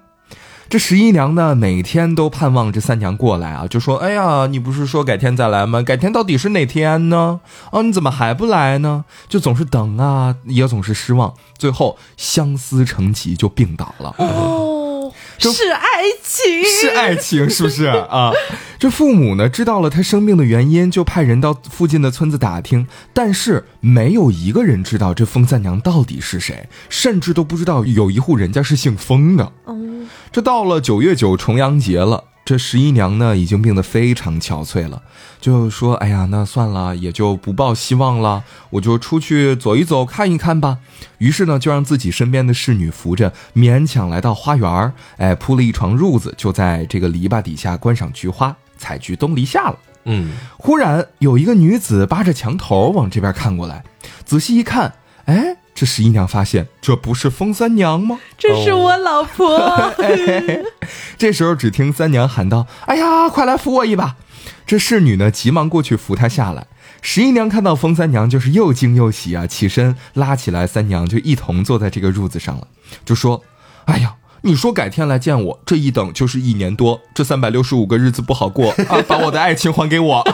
这十一娘呢，每天都盼望这三娘过来啊，就说：“哎呀，你不是说改天再来吗？改天到底是哪天呢？哦，你怎么还不来呢？就总是等啊，也总是失望，最后相思成疾，就病倒了。”是爱情，是爱情，是不是啊？这父母呢，知道了他生病的原因，就派人到附近的村子打听，但是没有一个人知道这风三娘到底是谁，甚至都不知道有一户人家是姓风的。这到了九月九重阳节了。这十一娘呢，已经病得非常憔悴了，就说：“哎呀，那算了，也就不抱希望了，我就出去走一走，看一看吧。”于是呢，就让自己身边的侍女扶着，勉强来到花园哎，铺了一床褥子，就在这个篱笆底下观赏菊花，采菊东篱下了。嗯，忽然有一个女子扒着墙头往这边看过来，仔细一看，哎。这十一娘发现这不是风三娘吗？这是我老婆。这时候只听三娘喊道：“哎呀，快来扶我一把！”这侍女呢急忙过去扶她下来。十一娘看到风三娘，就是又惊又喜啊，起身拉起来三娘，就一同坐在这个褥子上了，就说：“哎呀，你说改天来见我，这一等就是一年多，这三百六十五个日子不好过啊，把我的爱情还给我。”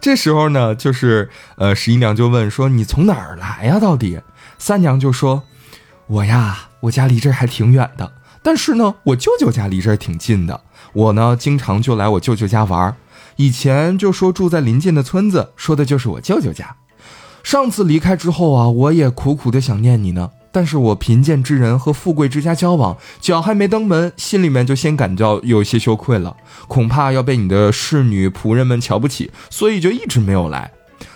这时候呢，就是呃，十一娘就问说：“你从哪儿来呀？到底？”三娘就说：“我呀，我家离这儿还挺远的，但是呢，我舅舅家离这儿挺近的。我呢，经常就来我舅舅家玩儿。以前就说住在临近的村子，说的就是我舅舅家。上次离开之后啊，我也苦苦的想念你呢。”但是我贫贱之人和富贵之家交往，脚还没登门，心里面就先感到有些羞愧了，恐怕要被你的侍女仆人们瞧不起，所以就一直没有来。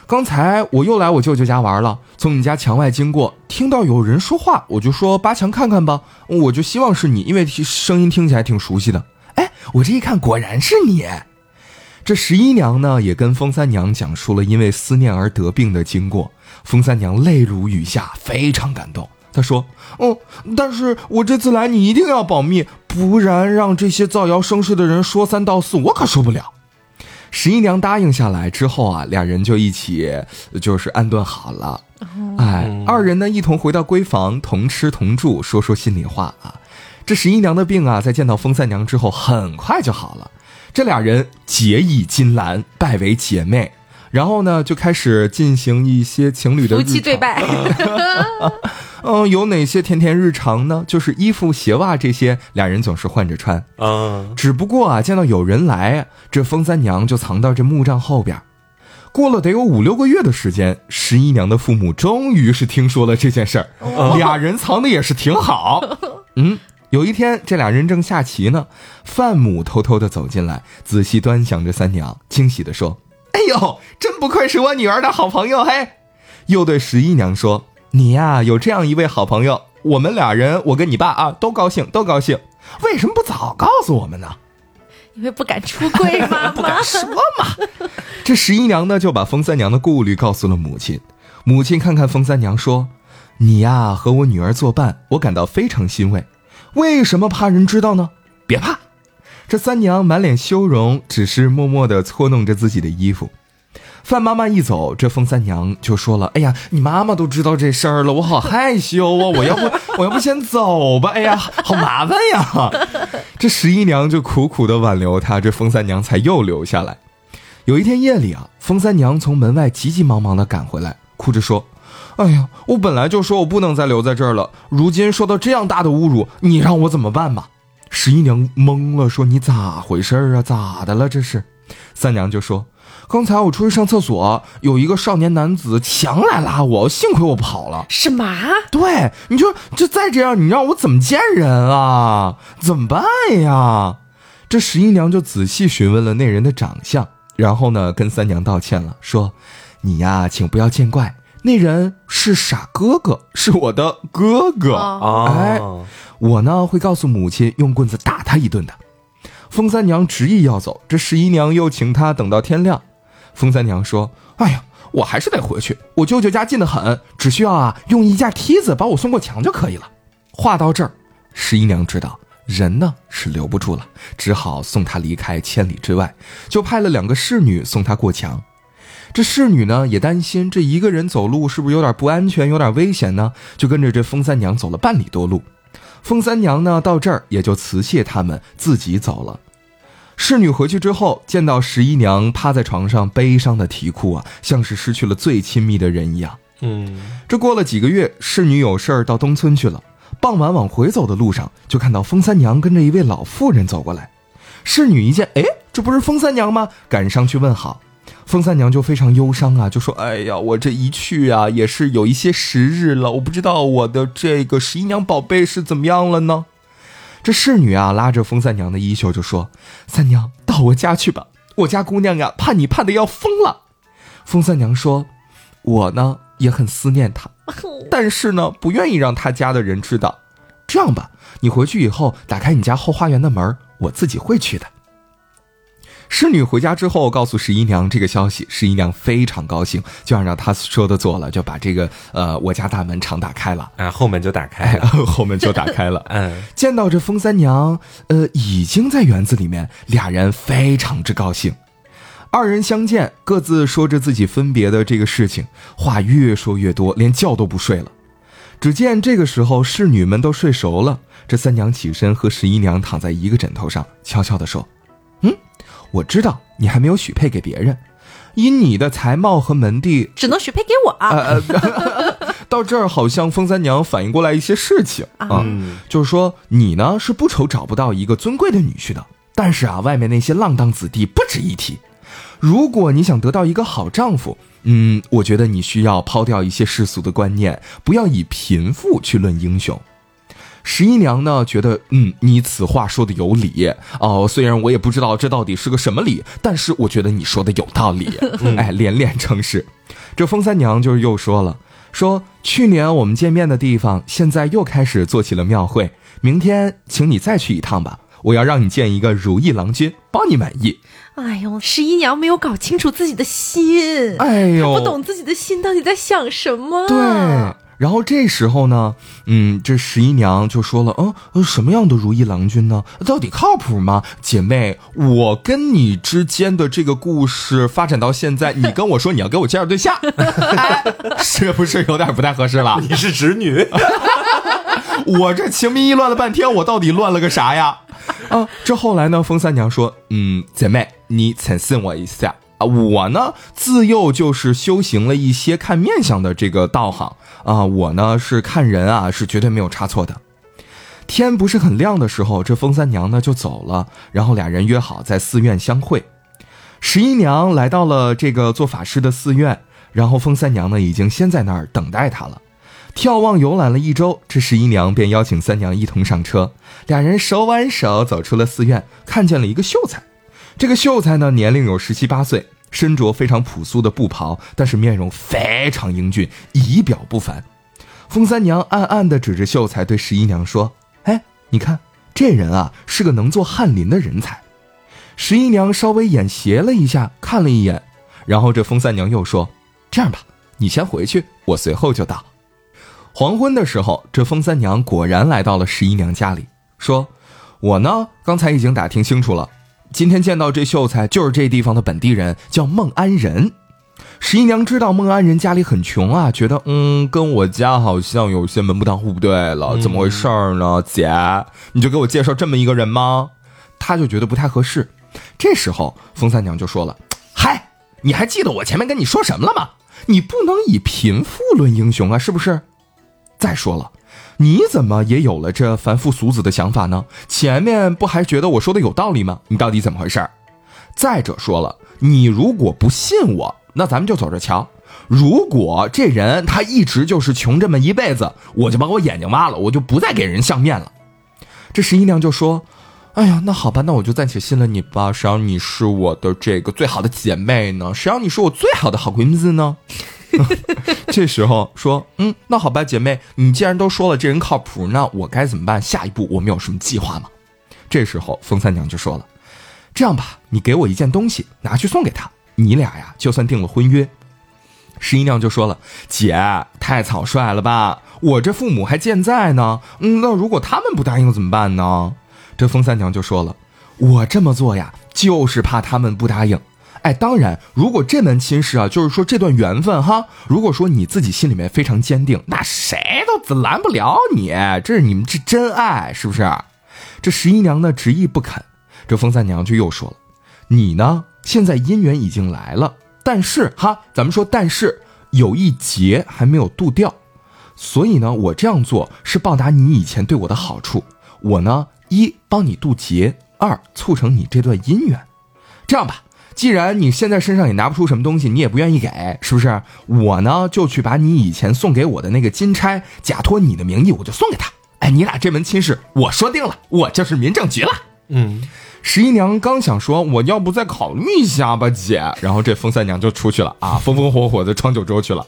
刚才我又来我舅舅家玩了，从你家墙外经过，听到有人说话，我就说扒墙看看吧，我就希望是你，因为声音听起来挺熟悉的。哎，我这一看，果然是你。这十一娘呢，也跟风三娘讲述了因为思念而得病的经过，风三娘泪如雨下，非常感动。他说：“哦，但是我这次来，你一定要保密，不然让这些造谣生事的人说三道四，我可受不了。”十一娘答应下来之后啊，俩人就一起就是安顿好了。哎，二人呢一同回到闺房，同吃同住，说说心里话啊。这十一娘的病啊，在见到风三娘之后，很快就好了。这俩人结义金兰，拜为姐妹。然后呢，就开始进行一些情侣的夫妻对拜。嗯，有哪些甜甜日常呢？就是衣服、鞋袜这些，俩人总是换着穿。啊，只不过啊，见到有人来，这风三娘就藏到这木杖后边。过了得有五六个月的时间，十一娘的父母终于是听说了这件事儿，俩人藏的也是挺好。嗯，有一天，这俩人正下棋呢，范母偷偷的走进来，仔细端详着三娘，惊喜的说。哎呦，真不愧是我女儿的好朋友嘿！又对十一娘说：“你呀，有这样一位好朋友，我们俩人，我跟你爸啊，都高兴，都高兴。为什么不早告诉我们呢？因为不敢出柜嘛，不敢说嘛。这十一娘呢，就把风三娘的顾虑告诉了母亲。母亲看看风三娘说：“你呀，和我女儿作伴，我感到非常欣慰。为什么怕人知道呢？别怕。”这三娘满脸羞容，只是默默地搓弄着自己的衣服。范妈妈一走，这风三娘就说了：“哎呀，你妈妈都知道这事儿了，我好害羞啊！我要不，我要不先走吧？哎呀，好麻烦呀！” 这十一娘就苦苦地挽留她，这风三娘才又留下来。有一天夜里啊，风三娘从门外急急忙忙地赶回来，哭着说：“哎呀，我本来就说我不能再留在这儿了，如今受到这样大的侮辱，你让我怎么办吧？”十一娘懵了，说：“你咋回事啊？咋的了？这是？”三娘就说：“刚才我出去上厕所，有一个少年男子强来拉我，幸亏我跑了。”什么？对，你说这再这样，你让我怎么见人啊？怎么办呀？这十一娘就仔细询问了那人的长相，然后呢，跟三娘道歉了，说：“你呀，请不要见怪。”那人是傻哥哥，是我的哥哥。哎，我呢会告诉母亲用棍子打他一顿的。风三娘执意要走，这十一娘又请她等到天亮。风三娘说：“哎呀，我还是得回去，我舅舅家近得很，只需要啊用一架梯子把我送过墙就可以了。”话到这儿，十一娘知道人呢是留不住了，只好送她离开千里之外，就派了两个侍女送她过墙。这侍女呢也担心这一个人走路是不是有点不安全，有点危险呢？就跟着这风三娘走了半里多路。风三娘呢到这儿也就辞谢他们，自己走了。侍女回去之后，见到十一娘趴在床上悲伤的啼哭啊，像是失去了最亲密的人一样。嗯，这过了几个月，侍女有事儿到东村去了。傍晚往回走的路上，就看到风三娘跟着一位老妇人走过来。侍女一见，哎，这不是风三娘吗？赶上去问好。风三娘就非常忧伤啊，就说：“哎呀，我这一去啊，也是有一些时日了，我不知道我的这个十一娘宝贝是怎么样了呢。”这侍女啊，拉着风三娘的衣袖就说：“三娘，到我家去吧，我家姑娘呀，盼你盼的要疯了。”风三娘说：“我呢也很思念她，但是呢不愿意让她家的人知道。这样吧，你回去以后打开你家后花园的门，我自己会去的。”侍女回家之后，告诉十一娘这个消息，十一娘非常高兴，就按照她说的做了，就把这个呃我家大门常打开了，啊 后门就打开了，后门就打开了。嗯，见到这风三娘，呃已经在园子里面，俩人非常之高兴。二人相见，各自说着自己分别的这个事情，话越说越多，连觉都不睡了。只见这个时候，侍女们都睡熟了，这三娘起身和十一娘躺在一个枕头上，悄悄地说。我知道你还没有许配给别人，以你的才貌和门第，只能许配给我啊！到这儿好像风三娘反应过来一些事情啊，就是说你呢是不愁找不到一个尊贵的女婿的，但是啊，外面那些浪荡子弟不值一提。如果你想得到一个好丈夫，嗯，我觉得你需要抛掉一些世俗的观念，不要以贫富去论英雄。十一娘呢，觉得嗯，你此话说的有理哦。虽然我也不知道这到底是个什么理，但是我觉得你说的有道理。哎，连连称是。这风三娘就是又说了，说去年我们见面的地方，现在又开始做起了庙会。明天请你再去一趟吧，我要让你见一个如意郎君，包你满意。哎呦，十一娘没有搞清楚自己的心，哎呦，不懂自己的心到底在想什么。对。然后这时候呢，嗯，这十一娘就说了，嗯，什么样的如意郎君呢？到底靠谱吗？姐妹，我跟你之间的这个故事发展到现在，你跟我说你要给我介绍对象，是不是有点不太合适了？你是侄女，我这情迷意乱了半天，我到底乱了个啥呀？啊，这后来呢，风三娘说，嗯，姐妹，你请信我一下。啊，我呢自幼就是修行了一些看面相的这个道行啊，我呢是看人啊是绝对没有差错的。天不是很亮的时候，这风三娘呢就走了，然后俩人约好在寺院相会。十一娘来到了这个做法事的寺院，然后风三娘呢已经先在那儿等待她了。眺望游览了一周，这十一娘便邀请三娘一同上车，俩人手挽手走出了寺院，看见了一个秀才。这个秀才呢，年龄有十七八岁，身着非常朴素的布袍，但是面容非常英俊，仪表不凡。风三娘暗暗地指着秀才对十一娘说：“哎，你看这人啊，是个能做翰林的人才。”十一娘稍微眼斜了一下，看了一眼，然后这风三娘又说：“这样吧，你先回去，我随后就到。”黄昏的时候，这风三娘果然来到了十一娘家里，说：“我呢，刚才已经打听清楚了。”今天见到这秀才，就是这地方的本地人，叫孟安仁。十一娘知道孟安仁家里很穷啊，觉得嗯，跟我家好像有些门不当户不对了，怎么回事呢？姐，你就给我介绍这么一个人吗？她就觉得不太合适。这时候，冯三娘就说了：“嗨，你还记得我前面跟你说什么了吗？你不能以贫富论英雄啊，是不是？再说了。”你怎么也有了这凡夫俗子的想法呢？前面不还觉得我说的有道理吗？你到底怎么回事？再者说了，你如果不信我，那咱们就走着瞧。如果这人他一直就是穷这么一辈子，我就把我眼睛挖了，我就不再给人相面了。这十一娘就说：“哎呀，那好吧，那我就暂且信了你吧。谁让你是我的这个最好的姐妹呢？谁让你是我最好的好闺蜜呢？” 这时候说，嗯，那好吧，姐妹，你既然都说了这人靠谱，那我该怎么办？下一步我们有什么计划吗？这时候风三娘就说了，这样吧，你给我一件东西，拿去送给他，你俩呀就算定了婚约。十一娘就说了，姐太草率了吧，我这父母还健在呢，嗯，那如果他们不答应怎么办呢？这风三娘就说了，我这么做呀，就是怕他们不答应。哎，当然，如果这门亲事啊，就是说这段缘分哈，如果说你自己心里面非常坚定，那谁都拦不了你。这是你们这真爱，是不是？这十一娘呢执意不肯，这风三娘就又说了，你呢现在姻缘已经来了，但是哈，咱们说但是有一劫还没有渡掉，所以呢，我这样做是报答你以前对我的好处，我呢一帮你渡劫，二促成你这段姻缘。这样吧。既然你现在身上也拿不出什么东西，你也不愿意给，是不是？我呢就去把你以前送给我的那个金钗，假托你的名义，我就送给他。哎，你俩这门亲事我说定了，我就是民政局了。嗯，十一娘刚想说我要不再考虑一下吧，姐，然后这风三娘就出去了啊，风风火火的闯九州去了。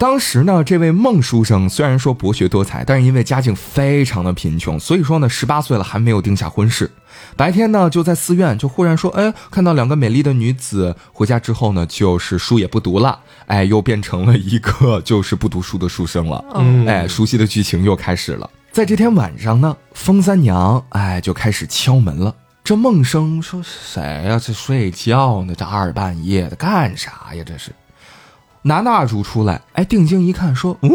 当时呢，这位孟书生虽然说博学多才，但是因为家境非常的贫穷，所以说呢，十八岁了还没有定下婚事。白天呢，就在寺院，就忽然说，哎，看到两个美丽的女子。回家之后呢，就是书也不读了，哎，又变成了一个就是不读书的书生了。嗯，哎，熟悉的剧情又开始了。在这天晚上呢，风三娘哎就开始敲门了。这孟生说：“谁呀？这睡觉呢？这二半夜的干啥呀？这是。”拿蜡烛出来，哎，定睛一看，说：“嗯，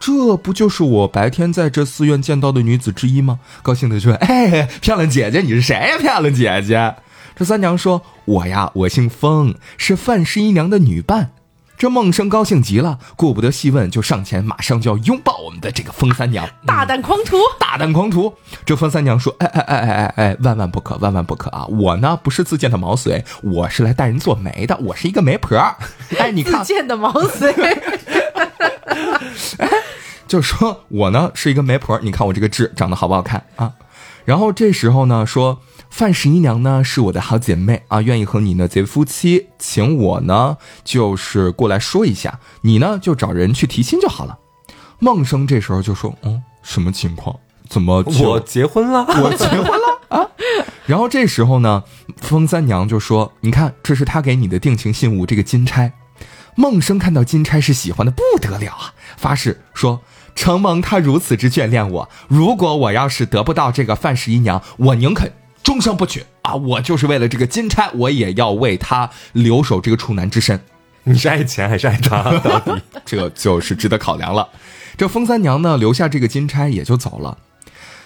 这不就是我白天在这寺院见到的女子之一吗？”高兴的说：“哎，漂亮姐姐，你是谁呀？漂亮姐姐。”这三娘说：“我呀，我姓风，是范十一娘的女伴。”这孟生高兴极了，顾不得细问，就上前，马上就要拥抱我们的这个风三娘。大胆狂徒，大胆狂徒！这风三娘说：“哎哎哎哎哎哎，万万不可，万万不可啊！我呢不是自荐的毛遂，我是来带人做媒的，我是一个媒婆。哎，你看，自荐的毛遂，哎，就说我呢是一个媒婆，你看我这个痣长得好不好看啊？然后这时候呢说。”范十一娘呢是我的好姐妹啊，愿意和你呢结为夫妻，请我呢就是过来说一下，你呢就找人去提亲就好了。孟生这时候就说：“嗯，什么情况？怎么我结婚了？我结婚了啊？”然后这时候呢，封三娘就说：“你看，这是他给你的定情信物，这个金钗。”孟生看到金钗是喜欢的不得了啊，发誓说：“承蒙他如此之眷恋我，如果我要是得不到这个范十一娘，我宁肯。”终生不娶啊！我就是为了这个金钗，我也要为他留守这个处男之身。你是爱钱还是爱他？到底 这就是值得考量了。这风三娘呢，留下这个金钗也就走了。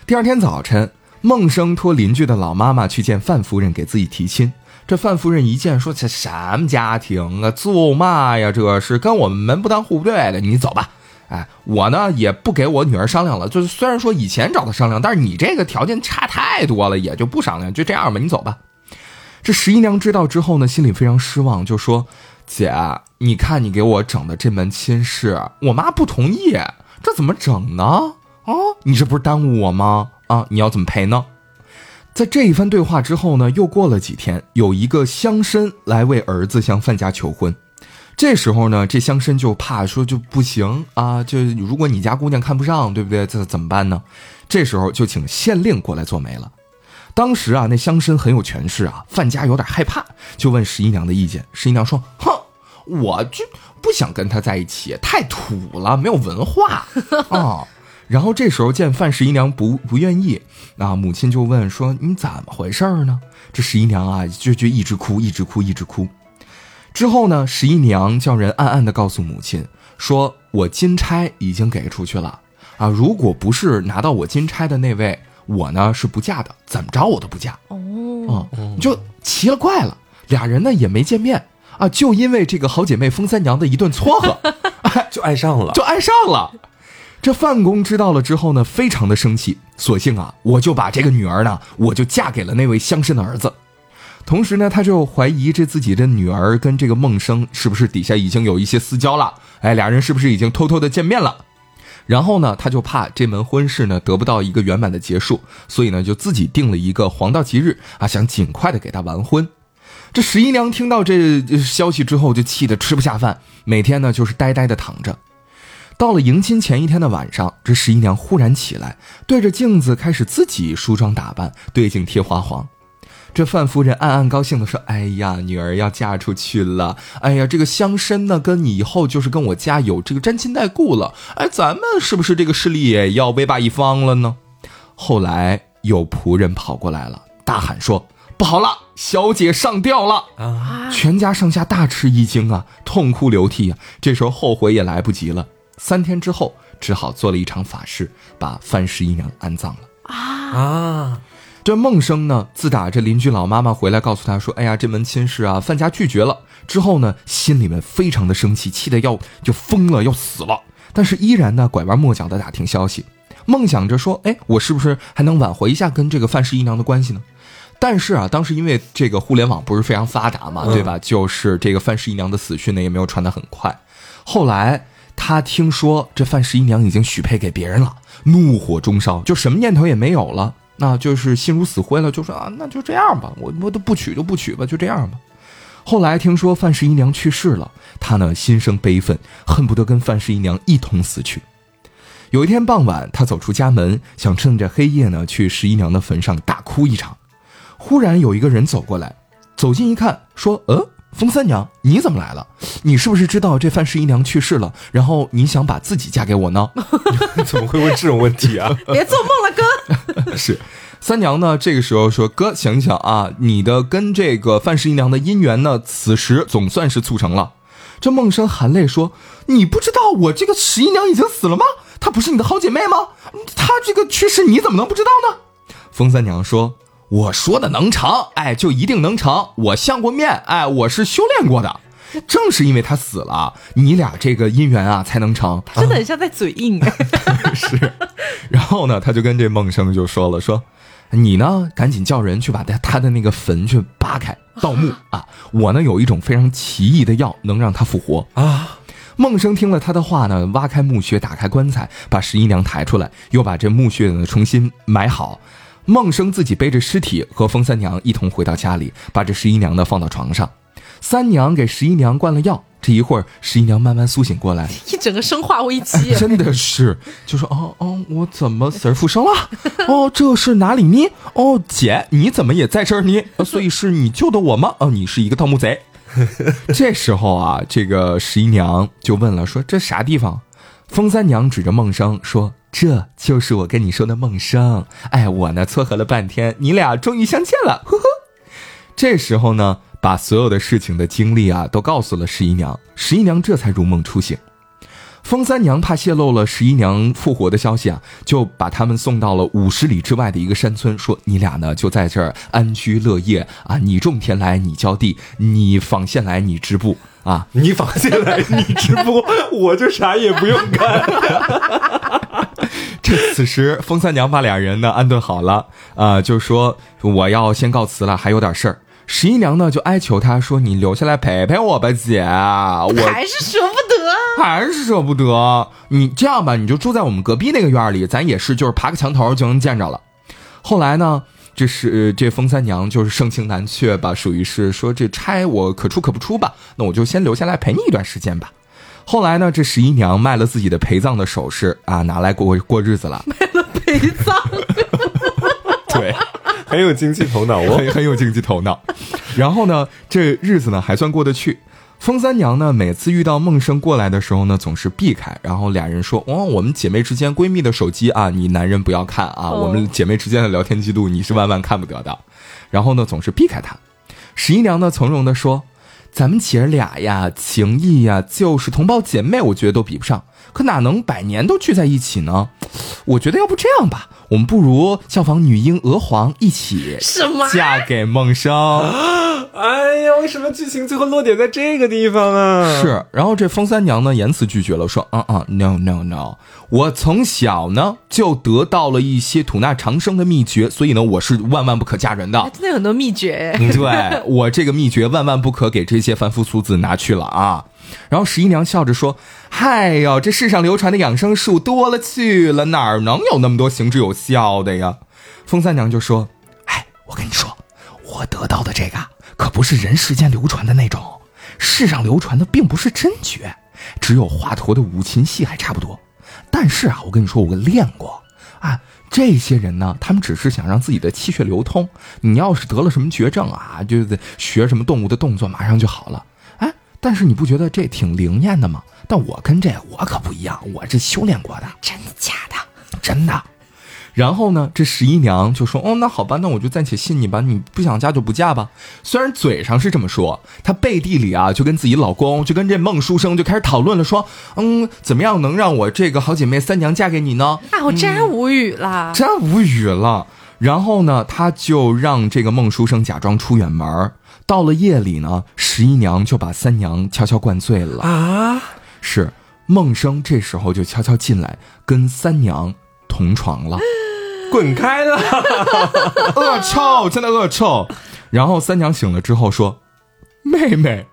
第二天早晨，孟生托邻居的老妈妈去见范夫人，给自己提亲。这范夫人一见说：“这什么家庭啊？做嘛呀？这是跟我们门不当户不对的。你走吧。”哎，我呢也不给我女儿商量了。就是虽然说以前找她商量，但是你这个条件差太多了，也就不商量，就这样吧。你走吧。这十一娘知道之后呢，心里非常失望，就说：“姐，你看你给我整的这门亲事，我妈不同意，这怎么整呢？啊，你这不是耽误我吗？啊，你要怎么赔呢？”在这一番对话之后呢，又过了几天，有一个乡绅来为儿子向范家求婚。这时候呢，这乡绅就怕说就不行啊，就如果你家姑娘看不上，对不对？这怎么办呢？这时候就请县令过来做媒了。当时啊，那乡绅很有权势啊，范家有点害怕，就问十一娘的意见。十一娘说：“哼，我就不想跟他在一起，太土了，没有文化 啊。”然后这时候见范十一娘不不愿意，啊，母亲就问说：“你怎么回事呢？”这十一娘啊，就就一直哭，一直哭，一直哭。之后呢，十一娘叫人暗暗的告诉母亲，说我金钗已经给出去了啊，如果不是拿到我金钗的那位，我呢是不嫁的，怎么着我都不嫁。哦，嗯，就奇了怪了，俩人呢也没见面啊，就因为这个好姐妹风三娘的一顿撮合，就爱上了，就爱上了。这范公知道了之后呢，非常的生气，索性啊，我就把这个女儿呢，我就嫁给了那位乡绅的儿子。同时呢，他就怀疑这自己的女儿跟这个孟生是不是底下已经有一些私交了？哎，俩人是不是已经偷偷的见面了？然后呢，他就怕这门婚事呢得不到一个圆满的结束，所以呢就自己定了一个黄道吉日啊，想尽快的给他完婚。这十一娘听到这消息之后，就气得吃不下饭，每天呢就是呆呆的躺着。到了迎亲前一天的晚上，这十一娘忽然起来，对着镜子开始自己梳妆打扮，对镜贴花黄。这范夫人暗暗高兴地说：“哎呀，女儿要嫁出去了！哎呀，这个乡绅呢，跟你以后就是跟我家有这个沾亲带故了。哎，咱们是不是这个势力也要威霸一方了呢？”后来有仆人跑过来了，大喊说。不好了，小姐上吊了啊！全家上下大吃一惊啊，痛哭流涕啊。这时候后悔也来不及了。三天之后，只好做了一场法事，把范十一娘安葬了啊啊！这孟生呢，自打这邻居老妈妈回来告诉他说：“哎呀，这门亲事啊，范家拒绝了。”之后呢，心里面非常的生气，气得要就疯了，要死了。但是依然呢，拐弯抹角的打听消息，梦想着说：“哎，我是不是还能挽回一下跟这个范十一娘的关系呢？”但是啊，当时因为这个互联网不是非常发达嘛，对吧？就是这个范十一娘的死讯呢，也没有传得很快。后来他听说这范十一娘已经许配给别人了，怒火中烧，就什么念头也没有了，那就是心如死灰了，就说啊，那就这样吧，我我都不娶就不娶吧，就这样吧。后来听说范十一娘去世了，他呢心生悲愤，恨不得跟范十一娘一同死去。有一天傍晚，他走出家门，想趁着黑夜呢去十一娘的坟上大哭一场。忽然有一个人走过来，走近一看，说：“呃，冯三娘，你怎么来了？你是不是知道这范十一娘去世了？然后你想把自己嫁给我呢？怎么会问这种问题啊？别做梦了，哥。是三娘呢？这个时候说：哥，想想啊，你的跟这个范十一娘的姻缘呢，此时总算是促成了。这孟生含泪说：你不知道我这个十一娘已经死了吗？她不是你的好姐妹吗？她这个去世你怎么能不知道呢？风三娘说。我说的能成，哎，就一定能成。我相过面，哎，我是修炼过的。正是因为他死了，你俩这个姻缘啊才能成。真的很像在嘴硬。是。然后呢，他就跟这梦生就说了，说你呢赶紧叫人去把他他的那个坟去扒开盗墓啊。我呢有一种非常奇异的药，能让他复活啊。梦生听了他的话呢，挖开墓穴，打开棺材，把十一娘抬出来，又把这墓穴呢重新埋好。梦生自己背着尸体和风三娘一同回到家里，把这十一娘呢放到床上。三娘给十一娘灌了药，这一会儿十一娘慢慢苏醒过来，一整个生化危机，真的是就说哦哦，我怎么死而复生了？哦，这是哪里呢？哦，姐，你怎么也在这儿呢？所以是你救的我吗？哦，你是一个盗墓贼。这时候啊，这个十一娘就问了，说这啥地方？风三娘指着梦生说。这就是我跟你说的梦生，哎，我呢撮合了半天，你俩终于相见了，呵呵。这时候呢，把所有的事情的经历啊都告诉了十一娘，十一娘这才如梦初醒。风三娘怕泄露了十一娘复活的消息啊，就把他们送到了五十里之外的一个山村，说你俩呢就在这儿安居乐业啊，你种田来你浇地，你纺线来你织布啊，你纺线来你织布，我就啥也不用干。这此时，风三娘把俩人呢安顿好了，啊，就说我要先告辞了，还有点事儿。十一娘呢就哀求他说：“你留下来陪陪我吧，姐，我还是舍不得，还是舍不得。你这样吧，你就住在我们隔壁那个院里，咱也是就是爬个墙头就能见着了。”后来呢，这是这风三娘就是盛情难却吧，属于是说这差我可出可不出吧，那我就先留下来陪你一段时间吧。后来呢，这十一娘卖了自己的陪葬的首饰啊，拿来过过日子了。卖了陪葬，对，很有经济头脑，很很有经济头脑。然后呢，这日子呢还算过得去。风三娘呢，每次遇到梦生过来的时候呢，总是避开。然后俩人说：“哦，我们姐妹之间闺蜜的手机啊，你男人不要看啊，我们姐妹之间的聊天记录你是万万看不得的。”然后呢，总是避开他。十一娘呢，从容的说。咱们姐儿俩呀，情谊呀，就是同胞姐妹，我觉得都比不上。可哪能百年都聚在一起呢？我觉得要不这样吧，我们不如效仿女婴娥皇一起什么嫁给孟生。哎呀，为什么剧情最后落点在这个地方啊？是，然后这风三娘呢，严词拒绝了，说：“嗯嗯，no no no，我从小呢就得到了一些吐纳长生的秘诀，所以呢，我是万万不可嫁人的。真的有很多秘诀，对我这个秘诀万万不可给这些凡夫俗子拿去了啊。”然后十一娘笑着说：“嗨哟，这世上流传的养生术多了去了，哪儿能有那么多行之有效的呀？”风三娘就说：“哎，我跟你说，我得到的这个。”可不是人世间流传的那种，世上流传的并不是真诀，只有华佗的五禽戏还差不多。但是啊，我跟你说，我练过啊。这些人呢，他们只是想让自己的气血流通。你要是得了什么绝症啊，就得学什么动物的动作，马上就好了。哎，但是你不觉得这挺灵验的吗？但我跟这我可不一样，我这修炼过的，真的假的？真的。然后呢，这十一娘就说：“哦，那好吧，那我就暂且信你吧。你不想嫁就不嫁吧。虽然嘴上是这么说，她背地里啊，就跟自己老公，就跟这孟书生就开始讨论了，说：嗯，怎么样能让我这个好姐妹三娘嫁给你呢？啊，我真无语了，真无语了。然后呢，她就让这个孟书生假装出远门。到了夜里呢，十一娘就把三娘悄悄灌醉了啊。是梦生这时候就悄悄进来，跟三娘同床了。”滚开了，恶臭，真的恶臭。然后三娘醒了之后说：“妹妹，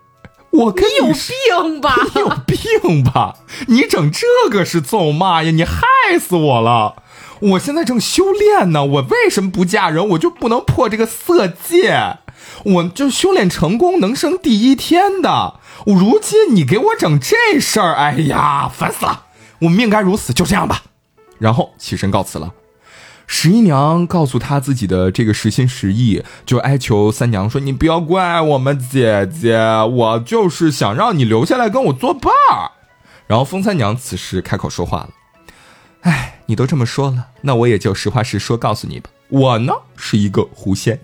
我跟你有病吧？你有病吧？你整这个是咒骂呀？你害死我了！我现在正修炼呢，我为什么不嫁人？我就不能破这个色戒？我就修炼成功能升第一天的。我如今你给我整这事儿，哎呀，烦死了！我命该如此，就这样吧。然后起身告辞了。”十一娘告诉她自己的这个实心实意，就哀求三娘说：“你不要怪我们姐姐，我就是想让你留下来跟我作伴儿。”然后风三娘此时开口说话了：“哎，你都这么说了，那我也就实话实说告诉你吧。我呢是一个狐仙，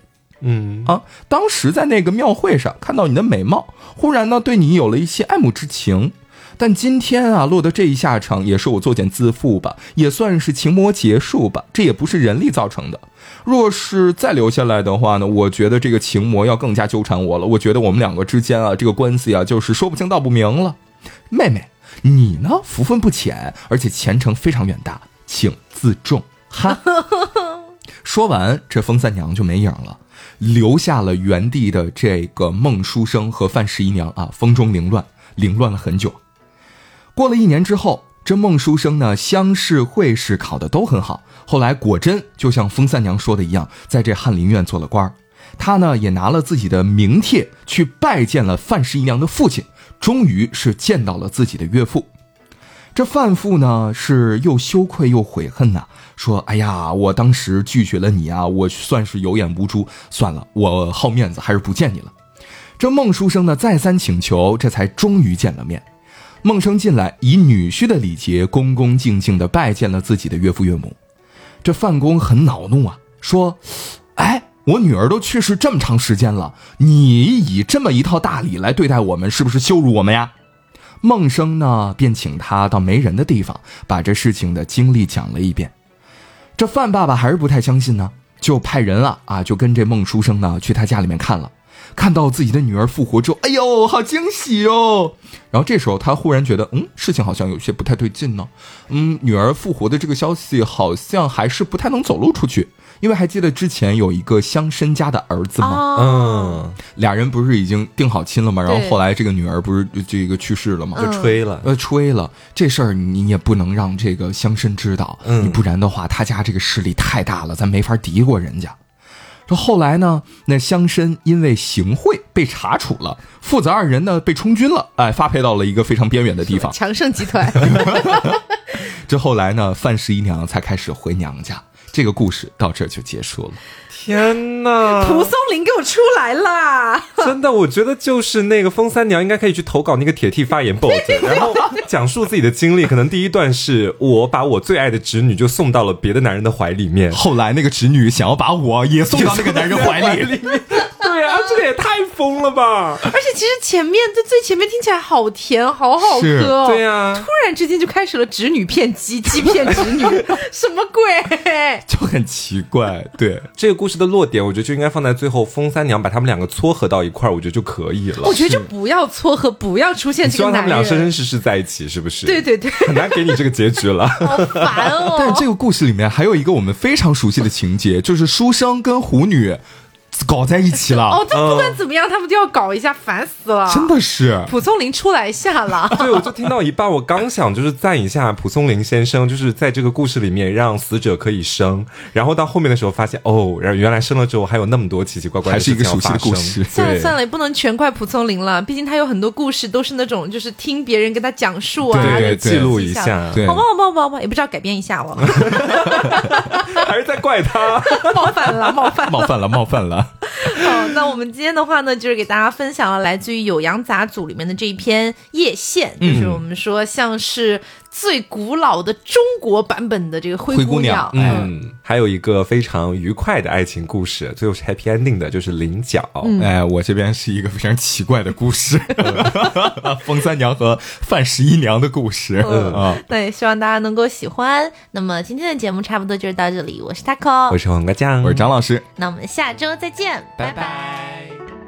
嗯啊，当时在那个庙会上看到你的美貌，忽然呢对你有了一些爱慕之情。”但今天啊，落得这一下场，也是我作茧自缚吧，也算是情魔结束吧。这也不是人力造成的。若是再留下来的话呢，我觉得这个情魔要更加纠缠我了。我觉得我们两个之间啊，这个关系啊，就是说不清道不明了。妹妹，你呢，福分不浅，而且前程非常远大，请自重哈。说完，这风三娘就没影了，留下了原地的这个孟书生和范十一娘啊，风中凌乱，凌乱了很久。过了一年之后，这孟书生呢，乡试、会试考的都很好。后来果真就像风三娘说的一样，在这翰林院做了官他呢也拿了自己的名帖去拜见了范十一娘的父亲，终于是见到了自己的岳父。这范父呢是又羞愧又悔恨呐，说：“哎呀，我当时拒绝了你啊，我算是有眼无珠，算了，我好面子，还是不见你了。”这孟书生呢再三请求，这才终于见了面。孟生进来，以女婿的礼节，恭恭敬敬地拜见了自己的岳父岳母。这范公很恼怒啊，说：“哎，我女儿都去世这么长时间了，你以这么一套大礼来对待我们，是不是羞辱我们呀？”孟生呢，便请他到没人的地方，把这事情的经历讲了一遍。这范爸爸还是不太相信呢，就派人啊啊，就跟这孟书生呢去他家里面看了。看到自己的女儿复活之后，哎呦，好惊喜哦！然后这时候他忽然觉得，嗯，事情好像有些不太对劲呢。嗯，女儿复活的这个消息好像还是不太能走漏出去，因为还记得之前有一个乡绅家的儿子吗？嗯，俩人不是已经定好亲了吗？然后后来这个女儿不是这个去世了吗？就吹了，呃，吹了。这事儿你也不能让这个乡绅知道，嗯，不然的话，他家这个势力太大了，咱没法敌过人家。说后来呢，那乡绅因为行贿被查处了，父子二人呢被充军了，哎，发配到了一个非常边远的地方。强盛集团。这后来呢，范十一娘才开始回娘家。这个故事到这就结束了。天哪！蒲松龄给我出来啦！真的，我觉得就是那个风三娘应该可以去投稿那个铁 T 发言 bot，然后讲述自己的经历。可能第一段是我把我最爱的侄女就送到了别的男人的怀里面，后来那个侄女想要把我也送到那个男人怀里。这个也太疯了吧！而且其实前面在最前面听起来好甜，好好喝。对呀，突然之间就开始了侄女骗鸡，鸡骗侄女，什么鬼？就很奇怪。对这个故事的落点，我觉得就应该放在最后，风三娘把他们两个撮合到一块儿，我觉得就可以了。我觉得就不要撮合，不要出现这个男人。希望他们俩生生世世在一起，是不是？对对对，很难给你这个结局了，好烦哦。但是这个故事里面还有一个我们非常熟悉的情节，就是书生跟狐女。搞在一起了。哦，这不管怎么样，他们都要搞一下，烦死了。真的是，蒲松龄出来一下了。对，我就听到一半，我刚想就是赞一下蒲松龄先生，就是在这个故事里面让死者可以生，然后到后面的时候发现，哦，然后原来生了之后还有那么多奇奇怪怪，还是一个熟悉的故事。算了算了，也不能全怪蒲松龄了，毕竟他有很多故事都是那种就是听别人跟他讲述啊，对记录一下，好吧好吧好吧，也不知道改编一下了，还是在怪他冒犯了冒犯冒犯了冒犯了。好，那我们今天的话呢，就是给大家分享了来自于《酉阳杂组里面的这一篇《叶县》，就是我们说像是。最古老的中国版本的这个灰姑娘，嗯，还有一个非常愉快的爱情故事，最后是 happy ending 的，就是菱角。哎，我这边是一个非常奇怪的故事，风三娘和范十一娘的故事。嗯啊，对，希望大家能够喜欢。那么今天的节目差不多就是到这里，我是 taco，我是黄瓜酱，我是张老师，那我们下周再见，拜拜。